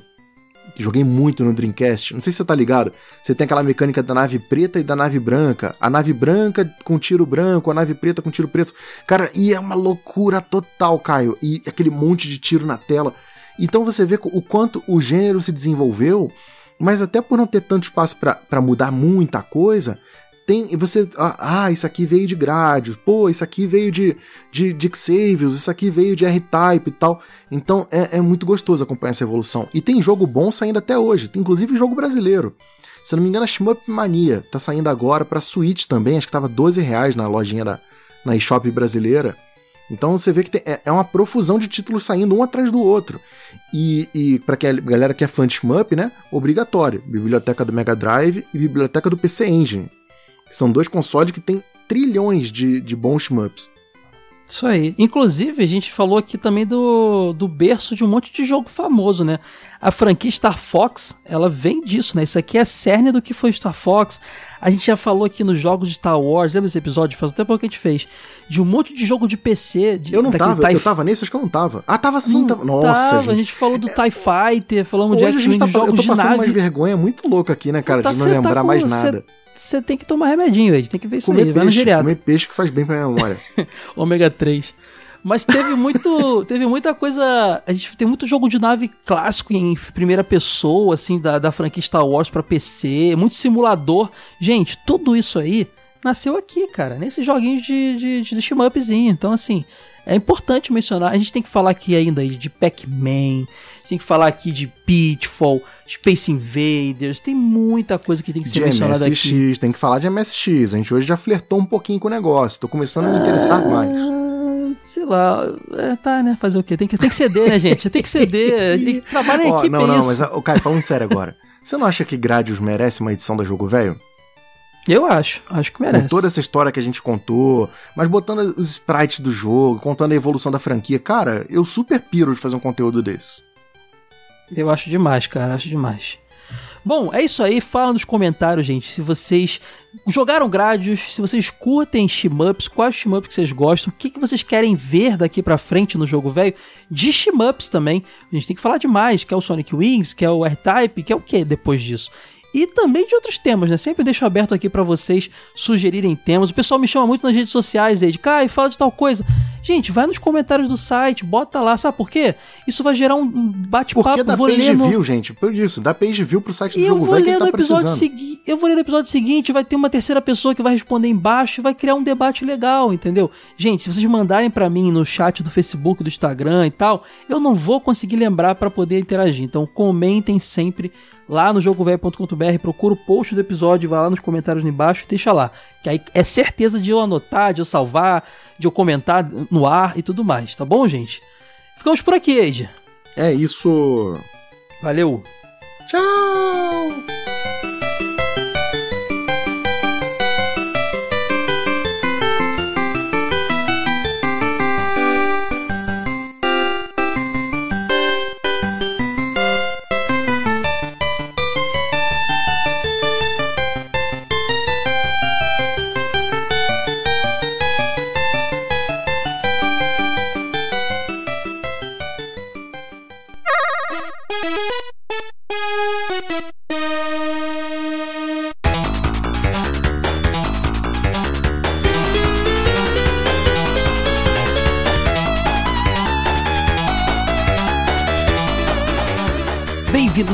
Joguei muito no Dreamcast. Não sei se você tá ligado. Você tem aquela mecânica da nave preta e da nave branca. A nave branca com tiro branco, a nave preta com tiro preto. Cara, e é uma loucura total, Caio. E aquele monte de tiro na tela. Então você vê o quanto o gênero se desenvolveu, mas até por não ter tanto espaço pra mudar muita coisa, tem e você ah, ah, isso aqui veio de Gradius, pô, isso aqui veio de de, de Xavius, isso aqui veio de R-Type e tal. Então é, é muito gostoso acompanhar essa evolução. E tem jogo bom saindo até hoje, tem inclusive jogo brasileiro. Se não me engano, a Shmup Mania tá saindo agora pra Switch também, acho que tava 12 reais na lojinha da na eShop brasileira. Então você vê que tem- é, é uma profusão de títulos saindo um atrás do outro. E, e para que a galera que é fã de shmup, né? Obrigatório. Biblioteca do Mega Drive e biblioteca do PC Engine. São dois consoles que tem trilhões de, de bons shmups. Isso aí. Inclusive, a gente falou aqui também do, do berço de um monte de jogo famoso, né? A franquia Star Fox, ela vem disso, né? Isso aqui é cerne do que foi Star Fox. A gente já falou aqui nos jogos de Star Wars, lembra esse episódio? Faz até pouco que a gente fez. De um monte de jogo de PC. De, Eu não tava, TIE eu tava nesse, acho que eu não tava. Ah, tava sim, Não tava. Nossa, tava, gente. A gente falou do TIE Fighter, falamos de Hoje a X-Men, gente tá, de eu jogos tô de passando umas vergonha muito louca aqui, né, cara? Tá- de não tá lembrar com- mais nada. Você tem que tomar remedinho, Ed. Tem que ver isso Comer aí. Vai no peixe, geriatra. comer peixe que faz bem pra memória. ômega 3. Mas teve muito, teve muita coisa, a gente tem muito jogo de nave clássico em primeira pessoa, assim, da, da franquia Star Wars pra PC, muito simulador. Gente, tudo isso aí nasceu aqui, cara, nesses joguinhos de, de, de shmup-zinho. Então, assim, é importante mencionar, a gente tem que falar aqui ainda de Pac-Man, tem que falar aqui de Pitfall, Space Invaders, tem muita coisa que tem que ser de mencionada aqui. MSX, tem que falar de MSX. A gente hoje já flertou um pouquinho com o negócio. Tô começando a me interessar mais. Ah, Sei lá, é, tá, né? Fazer o quê? Tem que, tem que ceder, né, gente? Tem que ceder. Tem que trabalhar em Ó, equipe, não, não, isso. mas, ô, Caio, falando sério agora. Você não acha que Gradius merece uma edição da Jogo Velho? Eu acho, acho que Com merece. toda essa história que a gente contou, mas botando os sprites do jogo, contando a evolução da franquia. Cara, eu super piro de fazer um conteúdo desse. Eu acho demais, cara, acho demais. Bom, é isso aí. Fala nos comentários, gente, se vocês jogaram Gradius, se vocês curtem shmups, quais shmups que vocês gostam, o que, que vocês querem ver daqui pra frente no jogo velho, de shmups também. A gente tem que falar demais, que é o Sonic Wings, que é o R-Type, que é o que depois disso. E também de outros temas, né? Sempre deixo aberto aqui pra vocês sugerirem temas. O pessoal me chama muito nas redes sociais aí de Kai, fala de tal coisa. Gente, vai nos comentários do site, bota lá, sabe por quê? Isso vai gerar um um Porque bate-papo. dá vou page ler no- view, gente. Por isso, dá page view pro site do eu Jogo vou Velho que ler no tá episódio seguinte. Eu vou ler no episódio seguinte, vai ter uma terceira pessoa que vai responder embaixo e vai criar um debate legal, entendeu? Gente, se vocês mandarem pra mim no chat do Facebook, do Instagram e tal, eu não vou conseguir lembrar pra poder interagir. Então comentem sempre lá no jogovelho.com.br, procura o post do episódio, vai lá nos comentários embaixo e deixa lá. Que aí é certeza de eu anotar, de eu salvar, de eu comentar no ar e tudo mais, tá bom, gente? Ficamos por aqui, Eide. É isso. Valeu! Tchau!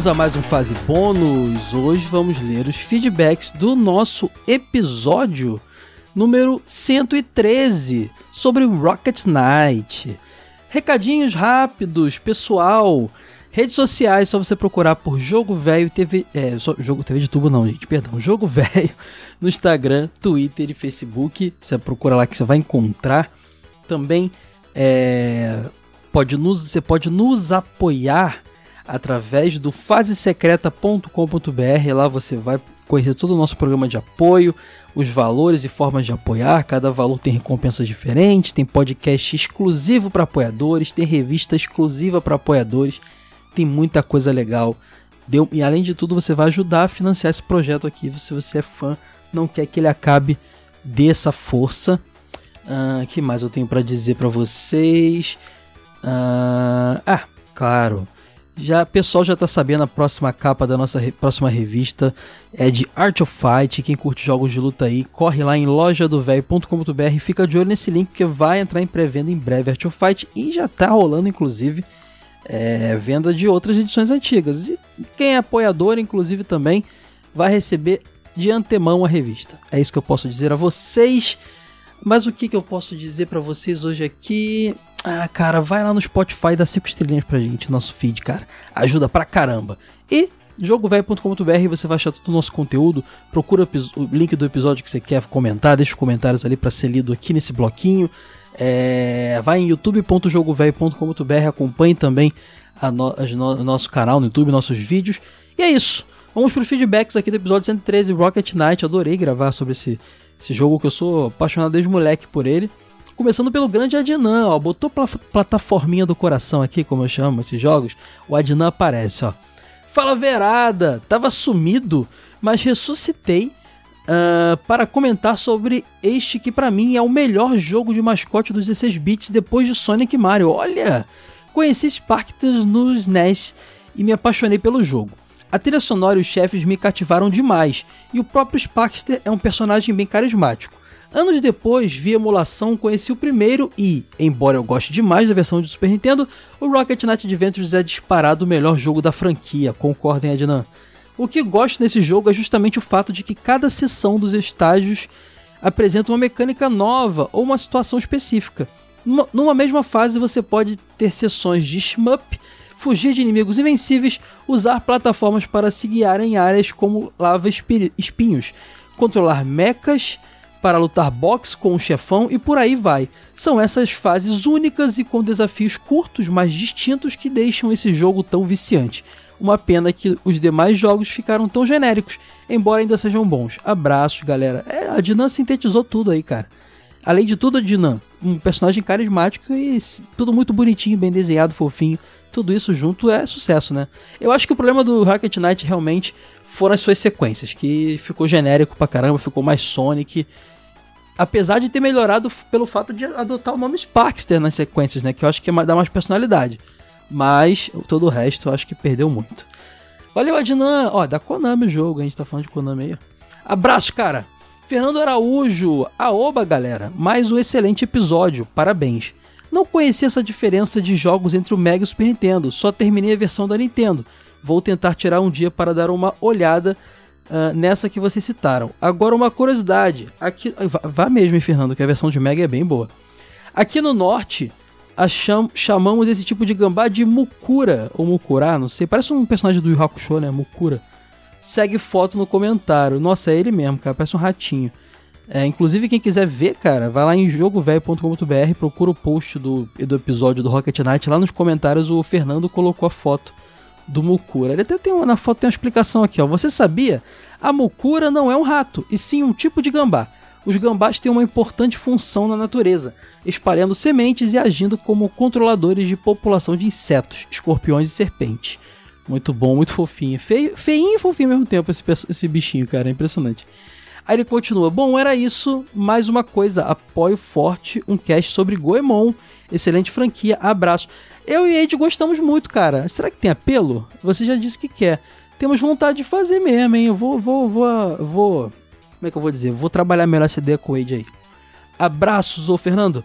A mais um Fase Bônus. Hoje vamos ler os feedbacks do nosso episódio número 113 sobre Rocket Knight. Recadinhos rápidos, pessoal. Redes sociais, só você procurar por Jogo Velho TV. É, só, jogo TV de tubo, não, gente, perdão. Jogo Velho no Instagram, Twitter e Facebook. Você procura lá que você vai encontrar. Também é, pode nos, você pode nos apoiar através do fasesecreta.com.br. Lá você vai conhecer todo o nosso programa de apoio, os valores e formas de apoiar. Cada valor tem recompensas diferentes, tem podcast exclusivo para apoiadores, tem revista exclusiva para apoiadores, tem muita coisa legal. Deu, e além de tudo, você vai ajudar a financiar esse projeto aqui. Se você é fã, não quer que ele acabe, dê essa força. Uh, que mais eu tenho para dizer para vocês? Uh, ah, claro. Já, pessoal já tá sabendo a próxima capa da nossa re, próxima revista é de Art of Fight. Quem curte jogos de luta aí, corre lá em lojadovelho.com.br, fica de olho nesse link que vai entrar em pré-venda em breve Art of Fight e já tá rolando inclusive é, venda de outras edições antigas. E quem é apoiador, inclusive também, vai receber de antemão a revista. É isso que eu posso dizer a vocês. Mas o que, que eu posso dizer para vocês hoje aqui? Ah, cara, vai lá no Spotify e dá 5 estrelinhas pra gente, nosso feed, cara. Ajuda pra caramba. E jogovelho.com.br você vai achar todo o nosso conteúdo. Procura o link do episódio que você quer comentar, deixa os comentários ali para ser lido aqui nesse bloquinho. É, vai em youtube.jogovelho.com.br, acompanhe também a no, no, nosso canal no YouTube, nossos vídeos. E é isso. Vamos para os feedbacks aqui do episódio 113 Rocket Knight. Adorei gravar sobre esse, esse jogo que eu sou apaixonado desde moleque por ele. Começando pelo grande Adnan, ó. Botou pla plataforminha do coração aqui, como eu chamo esses jogos. O Adnan aparece, ó. Fala verada, tava sumido, mas ressuscitei uh, para comentar sobre este que para mim é o melhor jogo de mascote dos 16 bits depois de Sonic e Mario. Olha, conheci Sparkters nos NES e me apaixonei pelo jogo. A trilha sonora e os chefes me cativaram demais, e o próprio Sparkster é um personagem bem carismático. Anos depois, via emulação, conheci o primeiro e, embora eu goste demais da versão de Super Nintendo, o Rocket Knight Adventures é disparado o melhor jogo da franquia, concordem, Adnan? O que gosto nesse jogo é justamente o fato de que cada seção dos estágios apresenta uma mecânica nova ou uma situação específica. Numa, numa mesma fase, você pode ter sessões de shmup, fugir de inimigos invencíveis, usar plataformas para se guiar em áreas como lava espinhos, controlar mechas para lutar boxe com um chefão e por aí vai. São essas fases únicas e com desafios curtos, mas distintos que deixam esse jogo tão viciante. Uma pena que os demais jogos ficaram tão genéricos, embora ainda sejam bons. Abraços, galera. É, a Dinan sintetizou tudo aí, cara. Além de tudo, a Dinan, um personagem carismático e tudo muito bonitinho, bem desenhado, fofinho. Tudo isso junto é sucesso, né? Eu acho que o problema do Rocket Knight realmente foram as suas sequências, que ficou genérico pra caramba, ficou mais Sonic. Apesar de ter melhorado pelo fato de adotar o nome Sparkster nas sequências, né? Que eu acho que é dá mais personalidade. Mas todo o resto eu acho que perdeu muito. Valeu, Adnan! Ó, da Konami o jogo, a gente tá falando de Konami aí. Abraço, cara! Fernando Araújo, aoba, galera! Mais um excelente episódio, parabéns! Não conhecia essa diferença de jogos entre o Mega e o Super Nintendo, só terminei a versão da Nintendo. Vou tentar tirar um dia para dar uma olhada uh, nessa que vocês citaram. Agora uma curiosidade, aqui vá mesmo, Fernando, que a versão de Mega é bem boa. Aqui no norte, cham chamamos esse tipo de gambá de Mukura, ou Mukura, não sei, parece um personagem do Yu Hakusho, né, Mukura. Segue foto no comentário. Nossa, é ele mesmo, cara, parece um ratinho. É, inclusive, quem quiser ver, cara, vai lá em jogovelho.com.br, procura o post do, do episódio do Rocket Knight. Lá nos comentários o Fernando colocou a foto do Mukura. Ele até tem uma, na foto tem uma explicação aqui, ó. Você sabia? A Mukura não é um rato, e sim um tipo de gambá. Os gambás têm uma importante função na natureza, espalhando sementes e agindo como controladores de população de insetos, escorpiões e serpentes. Muito bom, muito fofinho. Feio, feinho e fofinho ao mesmo tempo esse, esse bichinho, cara, é impressionante. Aí ele continua: Bom, era isso. Mais uma coisa, apoio forte um cast sobre Goemon. Excelente franquia, abraço. Eu e Ed gostamos muito, cara. Será que tem apelo? Você já disse que quer. Temos vontade de fazer mesmo, hein? Eu vou, vou, vou, vou. Como é que eu vou dizer? Vou trabalhar melhor essa ideia com o Ed aí. Abraços, ô Fernando.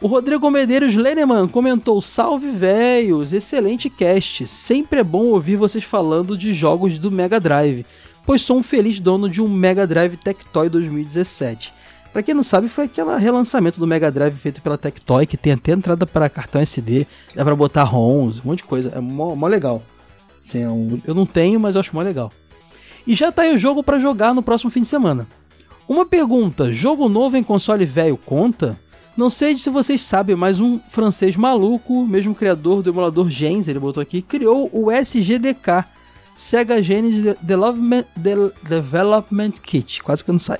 O Rodrigo Medeiros Leneman comentou: Salve velhos, excelente cast. Sempre é bom ouvir vocês falando de jogos do Mega Drive, pois sou um feliz dono de um Mega Drive Tectoy 2017. Pra quem não sabe, foi aquele relançamento do Mega Drive feito pela Tectoy, que tem até entrada para cartão SD, dá pra botar ROMs, um monte de coisa. É mó, mó legal. Assim, é um, eu não tenho, mas eu acho mó legal. E já tá aí o jogo para jogar no próximo fim de semana. Uma pergunta: jogo novo em console velho conta? Não sei se vocês sabem, mas um francês maluco, mesmo criador do emulador Gens, ele botou aqui, criou o SGDK, Sega Genesis Development, Development Kit, quase que eu não sai,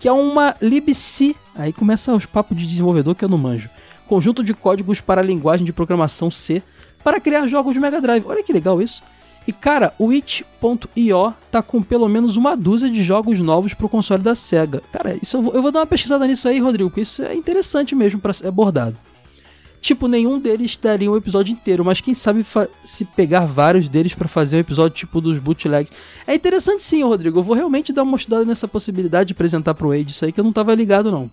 que é uma libc, aí começa os papos de desenvolvedor que eu não manjo, conjunto de códigos para a linguagem de programação C, para criar jogos de Mega Drive. Olha que legal isso. E cara, o itch.io tá com pelo menos uma dúzia de jogos novos pro console da SEGA. Cara, isso eu vou, eu vou dar uma pesquisada nisso aí, Rodrigo, porque isso é interessante mesmo para ser abordado. Tipo, nenhum deles daria um episódio inteiro, mas quem sabe se pegar vários deles para fazer um episódio tipo dos bootlegs. É interessante sim, Rodrigo. Eu vou realmente dar uma estudada nessa possibilidade de apresentar pro Wade isso aí que eu não tava ligado não.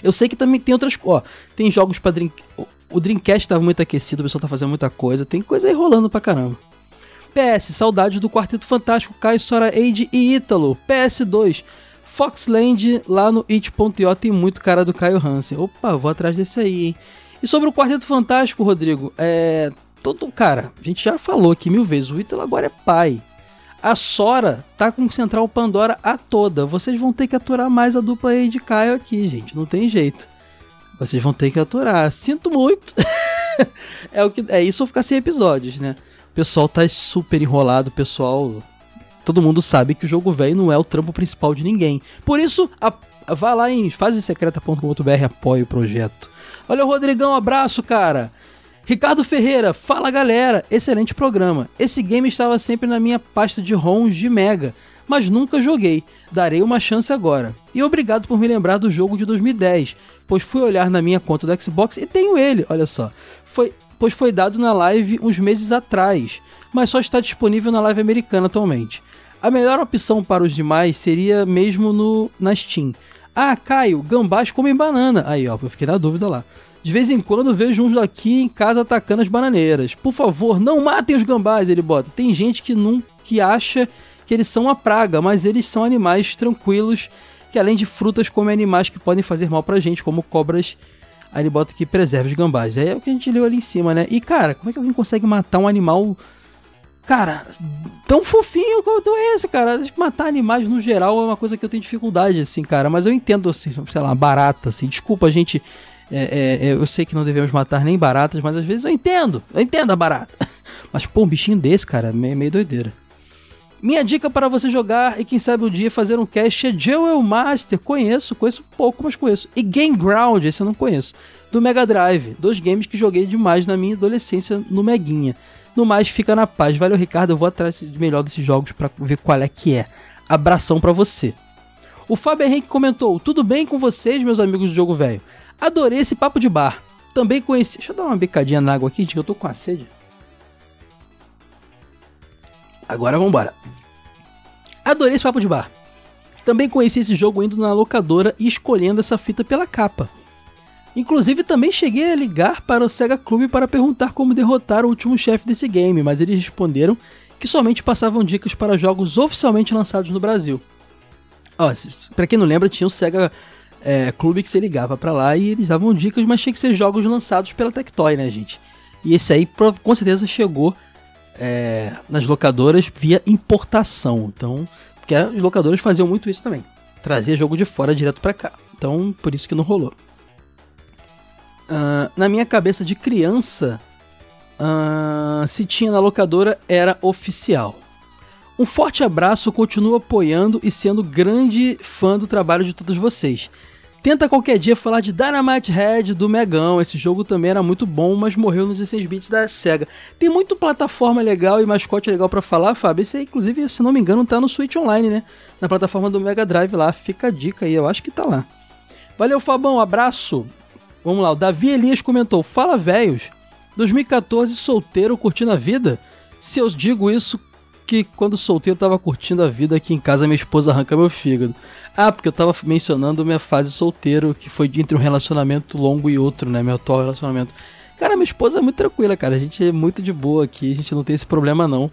Eu sei que também tem outras, ó, tem jogos para Drink, o Dreamcast tava muito aquecido, o pessoal tá fazendo muita coisa, tem coisa aí rolando pra caramba. PS, saudade do Quarteto Fantástico, Caio Sora Age e Ítalo. PS2, Foxland lá no it.io tem muito cara do Caio Hansen. Opa, vou atrás desse aí, hein? E sobre o Quarteto Fantástico, Rodrigo, é. Todo. Cara, a gente já falou aqui mil vezes, o Ítalo agora é pai. A Sora tá com Central Pandora a toda. Vocês vão ter que aturar mais a dupla aí de Caio aqui, gente. Não tem jeito. Vocês vão ter que aturar. Sinto muito. é, o que, é isso ou ficar sem episódios, né? O pessoal tá super enrolado, pessoal. Todo mundo sabe que o jogo velho não é o trampo principal de ninguém. Por isso, a, vá lá em fasesecreta.com.br apoie o projeto. Olha o Rodrigão, abraço, cara. Ricardo Ferreira, fala galera, excelente programa. Esse game estava sempre na minha pasta de ROMs de Mega, mas nunca joguei. Darei uma chance agora. E obrigado por me lembrar do jogo de 2010, pois fui olhar na minha conta do Xbox e tenho ele, olha só. Foi pois foi dado na live uns meses atrás, mas só está disponível na live americana atualmente. A melhor opção para os demais seria mesmo no na Steam. Ah, Caio, gambás comem banana. Aí, ó, eu fiquei na dúvida lá. De vez em quando vejo uns daqui em casa atacando as bananeiras. Por favor, não matem os gambás, ele bota. Tem gente que não que acha que eles são uma praga, mas eles são animais tranquilos que além de frutas comem animais que podem fazer mal pra gente, como cobras Aí ele bota que preserve os gambás. É o que a gente leu ali em cima, né? E, cara, como é que alguém consegue matar um animal. Cara, tão fofinho quanto esse, cara. Matar animais no geral é uma coisa que eu tenho dificuldade, assim, cara. Mas eu entendo, assim, sei lá, barata, assim. Desculpa, gente. É, é, é eu sei que não devemos matar nem baratas, mas às vezes eu entendo. Eu entendo a barata. Mas, pô, um bichinho desse, cara, é meio, meio doideira. Minha dica para você jogar e quem sabe um dia fazer um cast é Jewel Master. Conheço, conheço pouco, mas conheço. E Game Ground, esse eu não conheço. Do Mega Drive. Dois games que joguei demais na minha adolescência no Meguinha. No mais, fica na paz. Valeu, Ricardo. Eu vou atrás de melhor desses jogos para ver qual é que é. Abração para você. O Fábio Henrique comentou: Tudo bem com vocês, meus amigos do jogo velho? Adorei esse papo de bar. Também conheci. Deixa eu dar uma bicadinha na água aqui, que eu tô com a sede. Agora vambora. Adorei esse papo de bar. Também conheci esse jogo indo na locadora e escolhendo essa fita pela capa. Inclusive também cheguei a ligar para o Sega Club para perguntar como derrotar o último chefe desse game, mas eles responderam que somente passavam dicas para jogos oficialmente lançados no Brasil. Ó, pra quem não lembra, tinha o Sega é, Clube que você ligava para lá e eles davam dicas, mas tinha que ser jogos lançados pela Tectoy, né, gente? E esse aí com certeza chegou é, nas locadoras via importação. Então, porque as locadoras faziam muito isso também. Trazia jogo de fora direto para cá. Então, por isso que não rolou. Uh, na minha cabeça de criança, uh, se tinha na locadora era oficial. Um forte abraço, continuo apoiando e sendo grande fã do trabalho de todos vocês. Tenta qualquer dia falar de Dynamite Head do Megão. Esse jogo também era muito bom, mas morreu nos 16 bits da SEGA. Tem muito plataforma legal e mascote legal para falar, Fábio. Esse aí, inclusive, se não me engano, tá no Switch Online, né? Na plataforma do Mega Drive lá. Fica a dica aí, eu acho que tá lá. Valeu, Fabão, abraço. Vamos lá, o Davi Elias comentou: Fala, velhos. 2014, solteiro, curtindo a vida? Se eu digo isso, que quando solteiro eu tava curtindo a vida aqui em casa, minha esposa arranca meu fígado. Ah, porque eu tava mencionando minha fase solteiro, que foi entre um relacionamento longo e outro, né? Meu atual relacionamento. Cara, minha esposa é muito tranquila, cara. A gente é muito de boa aqui, a gente não tem esse problema não.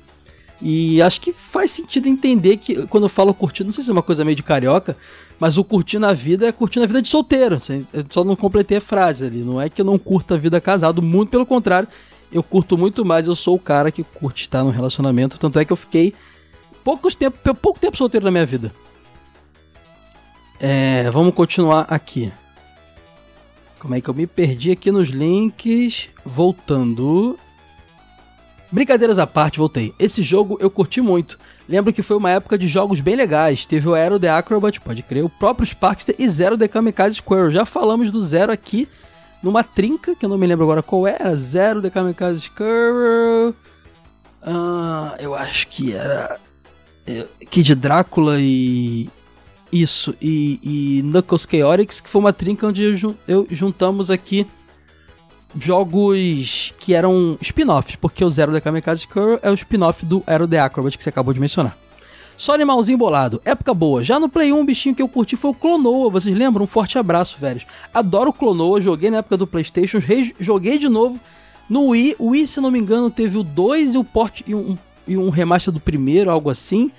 E acho que faz sentido entender que quando eu falo curtir, não sei se é uma coisa meio de carioca, mas o curtir na vida é curtir na vida de solteiro. Eu só não completei a frase ali. Não é que eu não curto a vida casado, muito pelo contrário. Eu curto muito mais, eu sou o cara que curte estar no relacionamento. Tanto é que eu fiquei poucos tempo, pouco tempo solteiro na minha vida. É, vamos continuar aqui. Como é que eu me perdi aqui nos links? Voltando. Brincadeiras à parte, voltei. Esse jogo eu curti muito. Lembro que foi uma época de jogos bem legais. Teve o Aero The Acrobat, pode crer, o próprio Sparkster e Zero The Kamikaze Squirrel. Já falamos do Zero aqui numa trinca, que eu não me lembro agora qual era. Zero The Kamikaze Squirrel. Uh, eu acho que era é, Kid Drácula e. Isso, e, e Knuckles Chaotix, que foi uma trinca onde eu, eu juntamos aqui jogos que eram spin-offs, porque o Zero da Kamikaze Curl é o spin-off do Aero The Acrobat que você acabou de mencionar. Só animalzinho bolado, época boa. Já no Play 1, um bichinho que eu curti foi o Clonoa, vocês lembram? Um forte abraço, velhos. Adoro o Clonoa, joguei na época do PlayStation, joguei de novo no Wii. O Wii, se não me engano, teve o 2 e o port e um, e um remaster do primeiro, algo assim.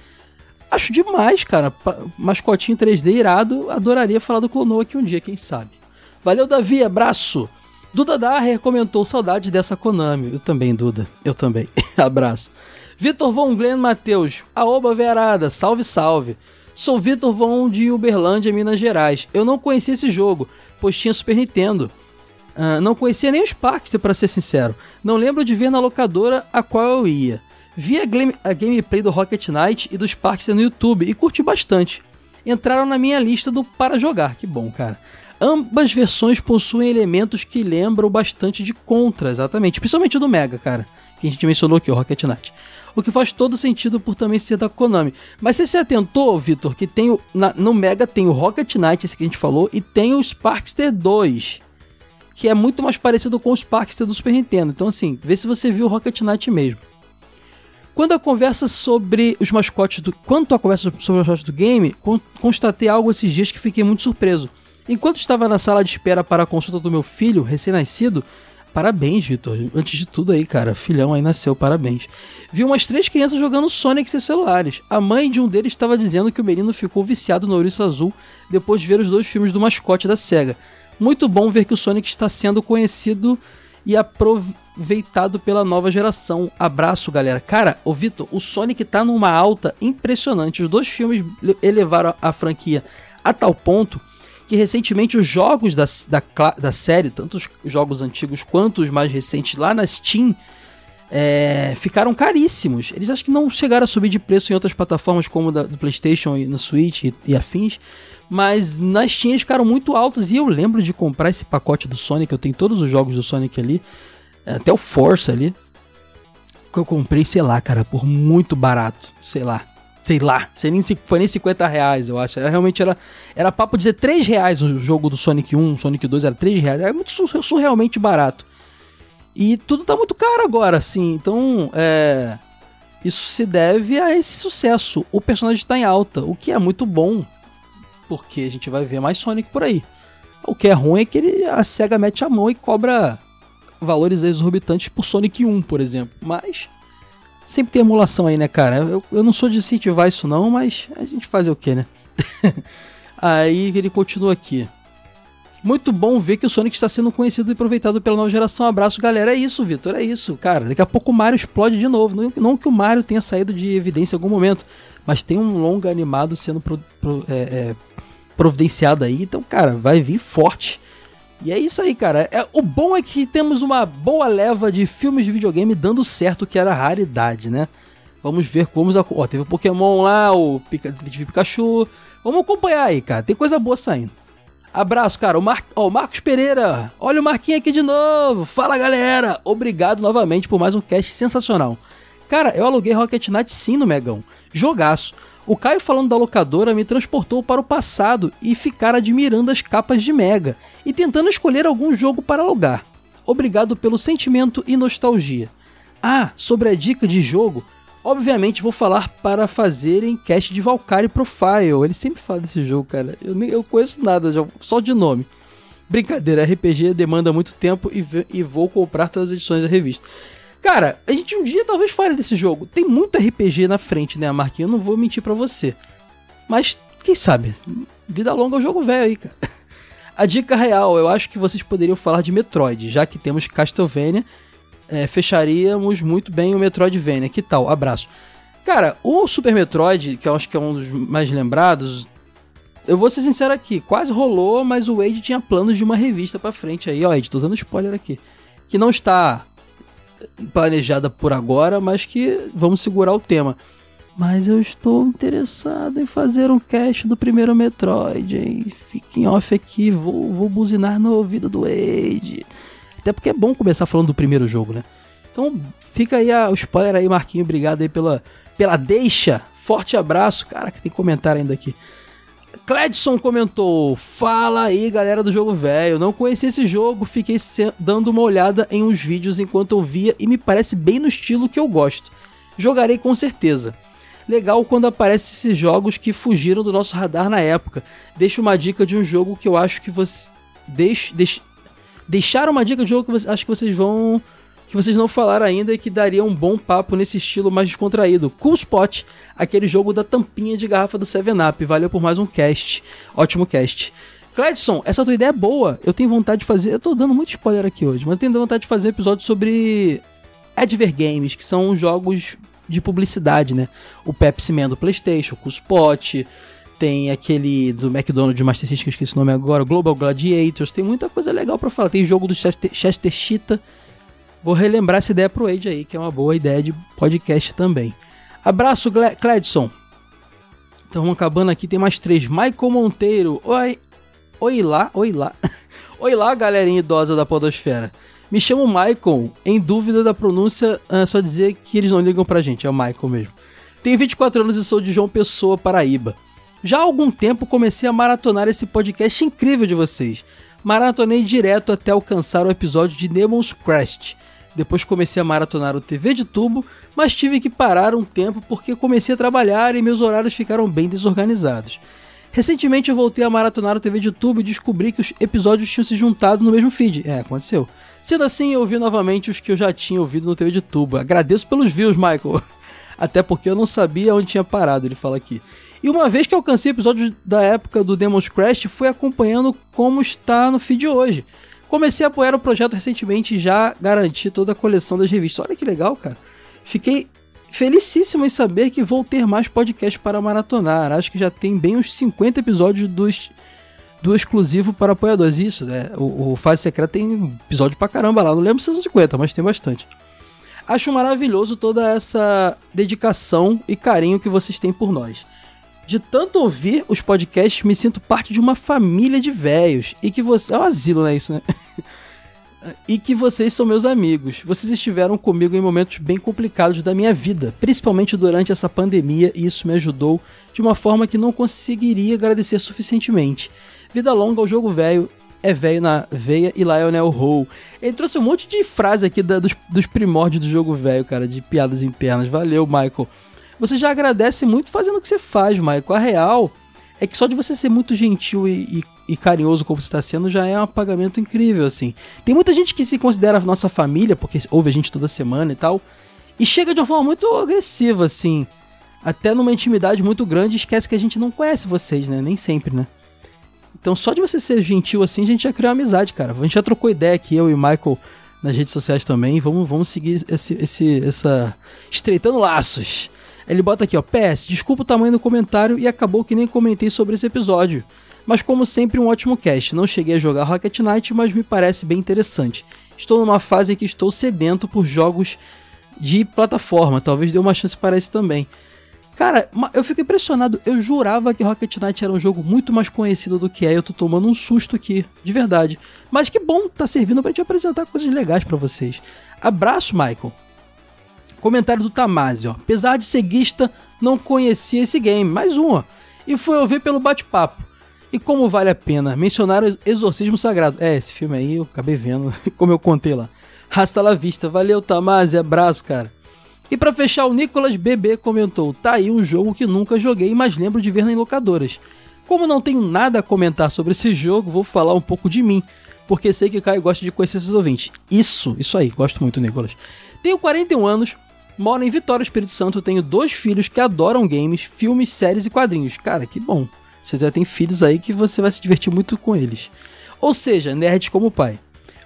Acho demais, cara. Mascotinho 3D irado. Adoraria falar do Clonoa aqui um dia, quem sabe. Valeu, Davi. Abraço. Duda Daher comentou saudade dessa Konami. Eu também, Duda. Eu também. Abraço. Vitor Von Glenn Matheus. Aoba Verada. Salve, salve. Sou Vitor Von de Uberlândia, Minas Gerais. Eu não conhecia esse jogo, pois tinha Super Nintendo. Uh, não conhecia nem os Parkster, para ser sincero. Não lembro de ver na locadora a qual eu ia. Vi a, game, a gameplay do Rocket Knight e dos Parkster no YouTube e curti bastante. Entraram na minha lista do para jogar, que bom, cara. Ambas versões possuem elementos que lembram bastante de Contra, exatamente. Principalmente do Mega, cara. Que a gente mencionou aqui, o Rocket Knight. O que faz todo sentido por também ser da Konami. Mas você se atentou, Vitor, que tem o, na, no Mega tem o Rocket Knight, esse que a gente falou, e tem o Sparkster 2. Que é muito mais parecido com o Sparkster do Super Nintendo. Então, assim, vê se você viu o Rocket Knight mesmo. Quando a conversa sobre os mascotes do. Quanto a conversa sobre os mascotes do game, constatei algo esses dias que fiquei muito surpreso. Enquanto estava na sala de espera para a consulta do meu filho, recém-nascido, parabéns, Vitor. Antes de tudo aí, cara, filhão aí nasceu, parabéns. Vi umas três crianças jogando Sonic em seus celulares. A mãe de um deles estava dizendo que o menino ficou viciado no Ouriço Azul depois de ver os dois filmes do mascote da SEGA. Muito bom ver que o Sonic está sendo conhecido e aproveitado pela nova geração. Abraço, galera. Cara, o Vitor, o Sonic tá numa alta impressionante. Os dois filmes elevaram a franquia a tal ponto que recentemente os jogos da, da, da série, tanto os jogos antigos quanto os mais recentes lá na Steam, é, ficaram caríssimos. Eles acho que não chegaram a subir de preço em outras plataformas como da, do PlayStation e no Switch e, e, afins, mas na Steam ficaram muito altos e eu lembro de comprar esse pacote do Sonic. Eu tenho todos os jogos do Sonic ali, até o Force ali, que eu comprei, sei lá, cara, por muito barato, sei lá sei lá, sei nem, foi nem 50 reais, eu acho. Era, realmente era, era papo dizer 3 reais o jogo do Sonic 1, Sonic 2 era 3 reais. Era muito surrealmente barato. E tudo tá muito caro agora, assim. Então, é. Isso se deve a esse sucesso. O personagem está em alta, o que é muito bom, porque a gente vai ver mais Sonic por aí. O que é ruim é que ele, a SEGA mete a mão e cobra valores exorbitantes por Sonic 1, por exemplo. Mas Sempre tem emulação aí, né, cara? Eu, eu não sou de incentivar isso não, mas a gente faz o que, né? aí ele continua aqui. Muito bom ver que o Sonic está sendo conhecido e aproveitado pela nova geração. Abraço, galera. É isso, Vitor. É isso, cara. Daqui a pouco o Mario explode de novo. Não, não, que o Mario tenha saído de evidência em algum momento, mas tem um longa animado sendo pro, pro, é, é, providenciado aí. Então, cara, vai vir forte. E é isso aí, cara. É, o bom é que temos uma boa leva de filmes de videogame dando certo, que era raridade, né? Vamos ver como. Ó, teve o Pokémon lá, o Pika, Pikachu. Vamos acompanhar aí, cara. Tem coisa boa saindo. Abraço, cara. O, Mar... Ó, o Marcos Pereira. Olha o Marquinhos aqui de novo. Fala, galera. Obrigado novamente por mais um cast sensacional. Cara, eu aluguei Rocket Knight sim no Megão. Jogaço. O Caio falando da locadora me transportou para o passado e ficar admirando as capas de Mega e tentando escolher algum jogo para alugar. Obrigado pelo sentimento e nostalgia. Ah, sobre a dica de jogo, Obviamente vou falar para fazerem cast de Valkyrie Profile. Ele sempre fala desse jogo, cara. Eu, nem, eu conheço nada, só de nome. Brincadeira, RPG demanda muito tempo e, e vou comprar todas as edições da revista. Cara, a gente um dia talvez fale desse jogo. Tem muito RPG na frente, né, Marquinhos? Eu não vou mentir para você. Mas, quem sabe? Vida longa é o jogo velho aí, cara. A dica real, eu acho que vocês poderiam falar de Metroid, já que temos Castlevania é, fecharíamos muito bem o Metroidvania. Que tal? Abraço. Cara, o Super Metroid, que eu acho que é um dos mais lembrados, eu vou ser sincero aqui, quase rolou, mas o Wade tinha planos de uma revista pra frente aí, ó, Wade, tô dando spoiler aqui. Que não está planejada por agora, mas que vamos segurar o tema. Mas eu estou interessado em fazer um cast do primeiro Metroid, hein? Fiquem off aqui, vou, vou buzinar no ouvido do Wade. Até porque é bom começar falando do primeiro jogo, né? Então fica aí a, o spoiler aí, Marquinho. Obrigado aí pela, pela deixa. Forte abraço. Cara, que tem comentário ainda aqui. Cledson comentou: Fala aí, galera do jogo velho. Não conheci esse jogo, fiquei dando uma olhada em uns vídeos enquanto eu via e me parece bem no estilo que eu gosto. Jogarei com certeza. Legal quando aparecem esses jogos que fugiram do nosso radar na época. Deixa uma dica de um jogo que eu acho que você. Deixe, deixe, deixar uma dica de jogo que acho que vocês vão que vocês não falaram ainda e que daria um bom papo nesse estilo mais descontraído. Cool Spot, aquele jogo da tampinha de garrafa do 7-Up. Valeu por mais um cast. Ótimo cast. Cledson, essa tua ideia é boa. Eu tenho vontade de fazer. Eu tô dando muito spoiler aqui hoje, mas eu tenho vontade de fazer episódio sobre Adver Games, que são jogos de publicidade, né? O Pepsi Man do PlayStation, o Cool Spot, tem aquele do McDonald's de Master System, que eu esqueci o nome agora, Global Gladiators, tem muita coisa legal para falar. Tem jogo do Chester, Chester Cheetah. Vou relembrar essa ideia pro Age aí, que é uma boa ideia de podcast também. Abraço, Cledson. Então vamos acabando aqui, tem mais três. Michael Monteiro. Oi. Oi lá, oi lá. oi lá, galerinha idosa da podosfera. Me chamo Michael, em dúvida da pronúncia, é só dizer que eles não ligam pra gente, é o Michael mesmo. Tenho 24 anos e sou de João Pessoa, Paraíba. Já há algum tempo comecei a maratonar esse podcast incrível de vocês. Maratonei direto até alcançar o episódio de Nemo's Crest. Depois comecei a maratonar o TV de tubo, mas tive que parar um tempo porque comecei a trabalhar e meus horários ficaram bem desorganizados. Recentemente eu voltei a maratonar o TV de tubo e descobri que os episódios tinham se juntado no mesmo feed. É, aconteceu. Sendo assim, eu ouvi novamente os que eu já tinha ouvido no TV de tubo. Agradeço pelos views, Michael. Até porque eu não sabia onde tinha parado, ele fala aqui. E uma vez que alcancei episódios da época do Demon's Crash, fui acompanhando como está no feed hoje. Comecei a apoiar o projeto recentemente e já garanti toda a coleção das revistas. Olha que legal, cara. Fiquei felicíssimo em saber que vou ter mais podcasts para maratonar. Acho que já tem bem uns 50 episódios do exclusivo para apoiadores. Isso, né? O, o Fase Secreta tem episódio pra caramba lá. Não lembro se são 50, mas tem bastante. Acho maravilhoso toda essa dedicação e carinho que vocês têm por nós. De tanto ouvir os podcasts, me sinto parte de uma família de velhos. E que você. É um asilo, né? Isso, né? e que vocês são meus amigos. Vocês estiveram comigo em momentos bem complicados da minha vida, principalmente durante essa pandemia, e isso me ajudou de uma forma que não conseguiria agradecer suficientemente. Vida longa ao jogo velho, é velho na veia e Lionel Hole. Ele trouxe um monte de frase aqui da, dos, dos primórdios do jogo velho, cara, de piadas internas. Valeu, Michael você já agradece muito fazendo o que você faz, Michael. A real é que só de você ser muito gentil e, e, e carinhoso como você está sendo já é um pagamento incrível, assim. Tem muita gente que se considera nossa família, porque ouve a gente toda semana e tal, e chega de uma forma muito agressiva, assim. Até numa intimidade muito grande, esquece que a gente não conhece vocês, né? Nem sempre, né? Então só de você ser gentil assim, a gente já criou amizade, cara. A gente já trocou ideia aqui, eu e Michael, nas redes sociais também. Vamos, vamos seguir esse, esse, essa. estreitando laços. Ele bota aqui, ó, PS, desculpa o tamanho do comentário e acabou que nem comentei sobre esse episódio. Mas como sempre, um ótimo cast. Não cheguei a jogar Rocket Knight, mas me parece bem interessante. Estou numa fase em que estou sedento por jogos de plataforma. Talvez dê uma chance para esse também. Cara, eu fico impressionado. Eu jurava que Rocket Knight era um jogo muito mais conhecido do que é. Eu tô tomando um susto aqui, de verdade. Mas que bom tá servindo pra gente apresentar coisas legais para vocês. Abraço, Michael. Comentário do Tamasi, ó. Apesar de ceguista, não conhecia esse game. Mais uma. E foi ouvir pelo bate-papo. E como vale a pena mencionar o Exorcismo Sagrado. É, esse filme aí eu acabei vendo, como eu contei lá. Rasta la vista. Valeu, Tamasi. Abraço, cara. E para fechar, o Nicolas BB comentou: tá aí um jogo que nunca joguei, mas lembro de ver em locadoras. Como não tenho nada a comentar sobre esse jogo, vou falar um pouco de mim, porque sei que Caio gosta de conhecer seus ouvintes. Isso, isso aí, gosto muito, Nicolas. Tenho 41 anos, moro em Vitória, Espírito Santo, tenho dois filhos que adoram games, filmes, séries e quadrinhos. Cara, que bom. Você já tem filhos aí que você vai se divertir muito com eles. Ou seja, nerds como pai.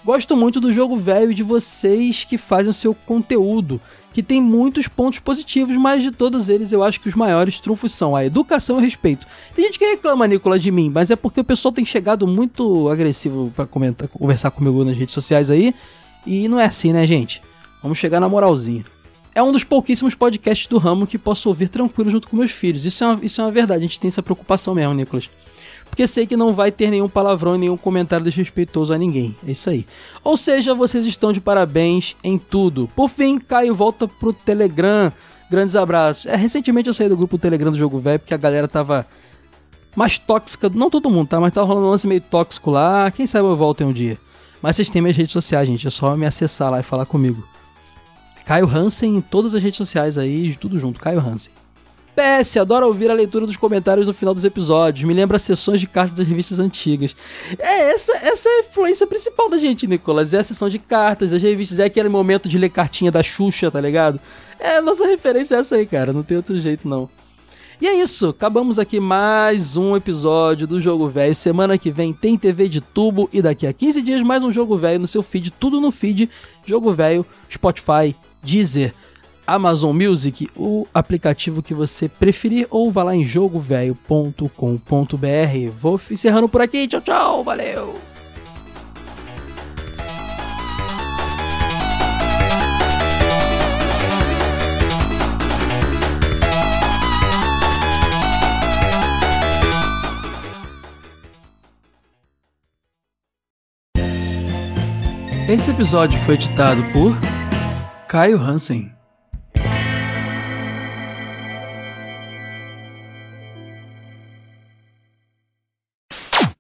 Gosto muito do jogo velho de vocês que fazem o seu conteúdo, que tem muitos pontos positivos, mas de todos eles eu acho que os maiores trunfos são a educação e o respeito. Tem gente que reclama, Nicolas, de mim, mas é porque o pessoal tem chegado muito agressivo para conversar comigo nas redes sociais aí, e não é assim, né, gente? Vamos chegar na moralzinha. É um dos pouquíssimos podcasts do ramo que posso ouvir tranquilo junto com meus filhos. Isso é uma, isso é uma verdade, a gente tem essa preocupação mesmo, Nicolas porque sei que não vai ter nenhum palavrão e nenhum comentário desrespeitoso a ninguém. É isso aí. Ou seja, vocês estão de parabéns em tudo. Por fim, Caio volta pro Telegram. Grandes abraços. É, recentemente eu saí do grupo Telegram do Jogo Velho porque a galera tava mais tóxica. Não todo mundo, tá? Mas tava rolando um lance meio tóxico lá. Quem sabe eu volto em um dia. Mas vocês têm minhas redes sociais, gente. É só me acessar lá e falar comigo. Caio Hansen em todas as redes sociais aí, tudo junto. Caio Hansen. PS, adoro ouvir a leitura dos comentários no final dos episódios. Me lembra sessões de cartas das revistas antigas. É, essa, essa é a influência principal da gente, Nicolas. É a sessão de cartas das revistas. É aquele momento de ler cartinha da Xuxa, tá ligado? É, nossa referência é essa aí, cara. Não tem outro jeito, não. E é isso, acabamos aqui mais um episódio do Jogo Velho. Semana que vem tem TV de tubo e daqui a 15 dias mais um Jogo Velho no seu feed, tudo no feed Jogo Velho, Spotify, Deezer. Amazon Music, o aplicativo que você preferir, ou vá lá em jogovelho.com.br. Vou encerrando por aqui. Tchau, tchau. Valeu! Esse episódio foi editado por Caio Hansen.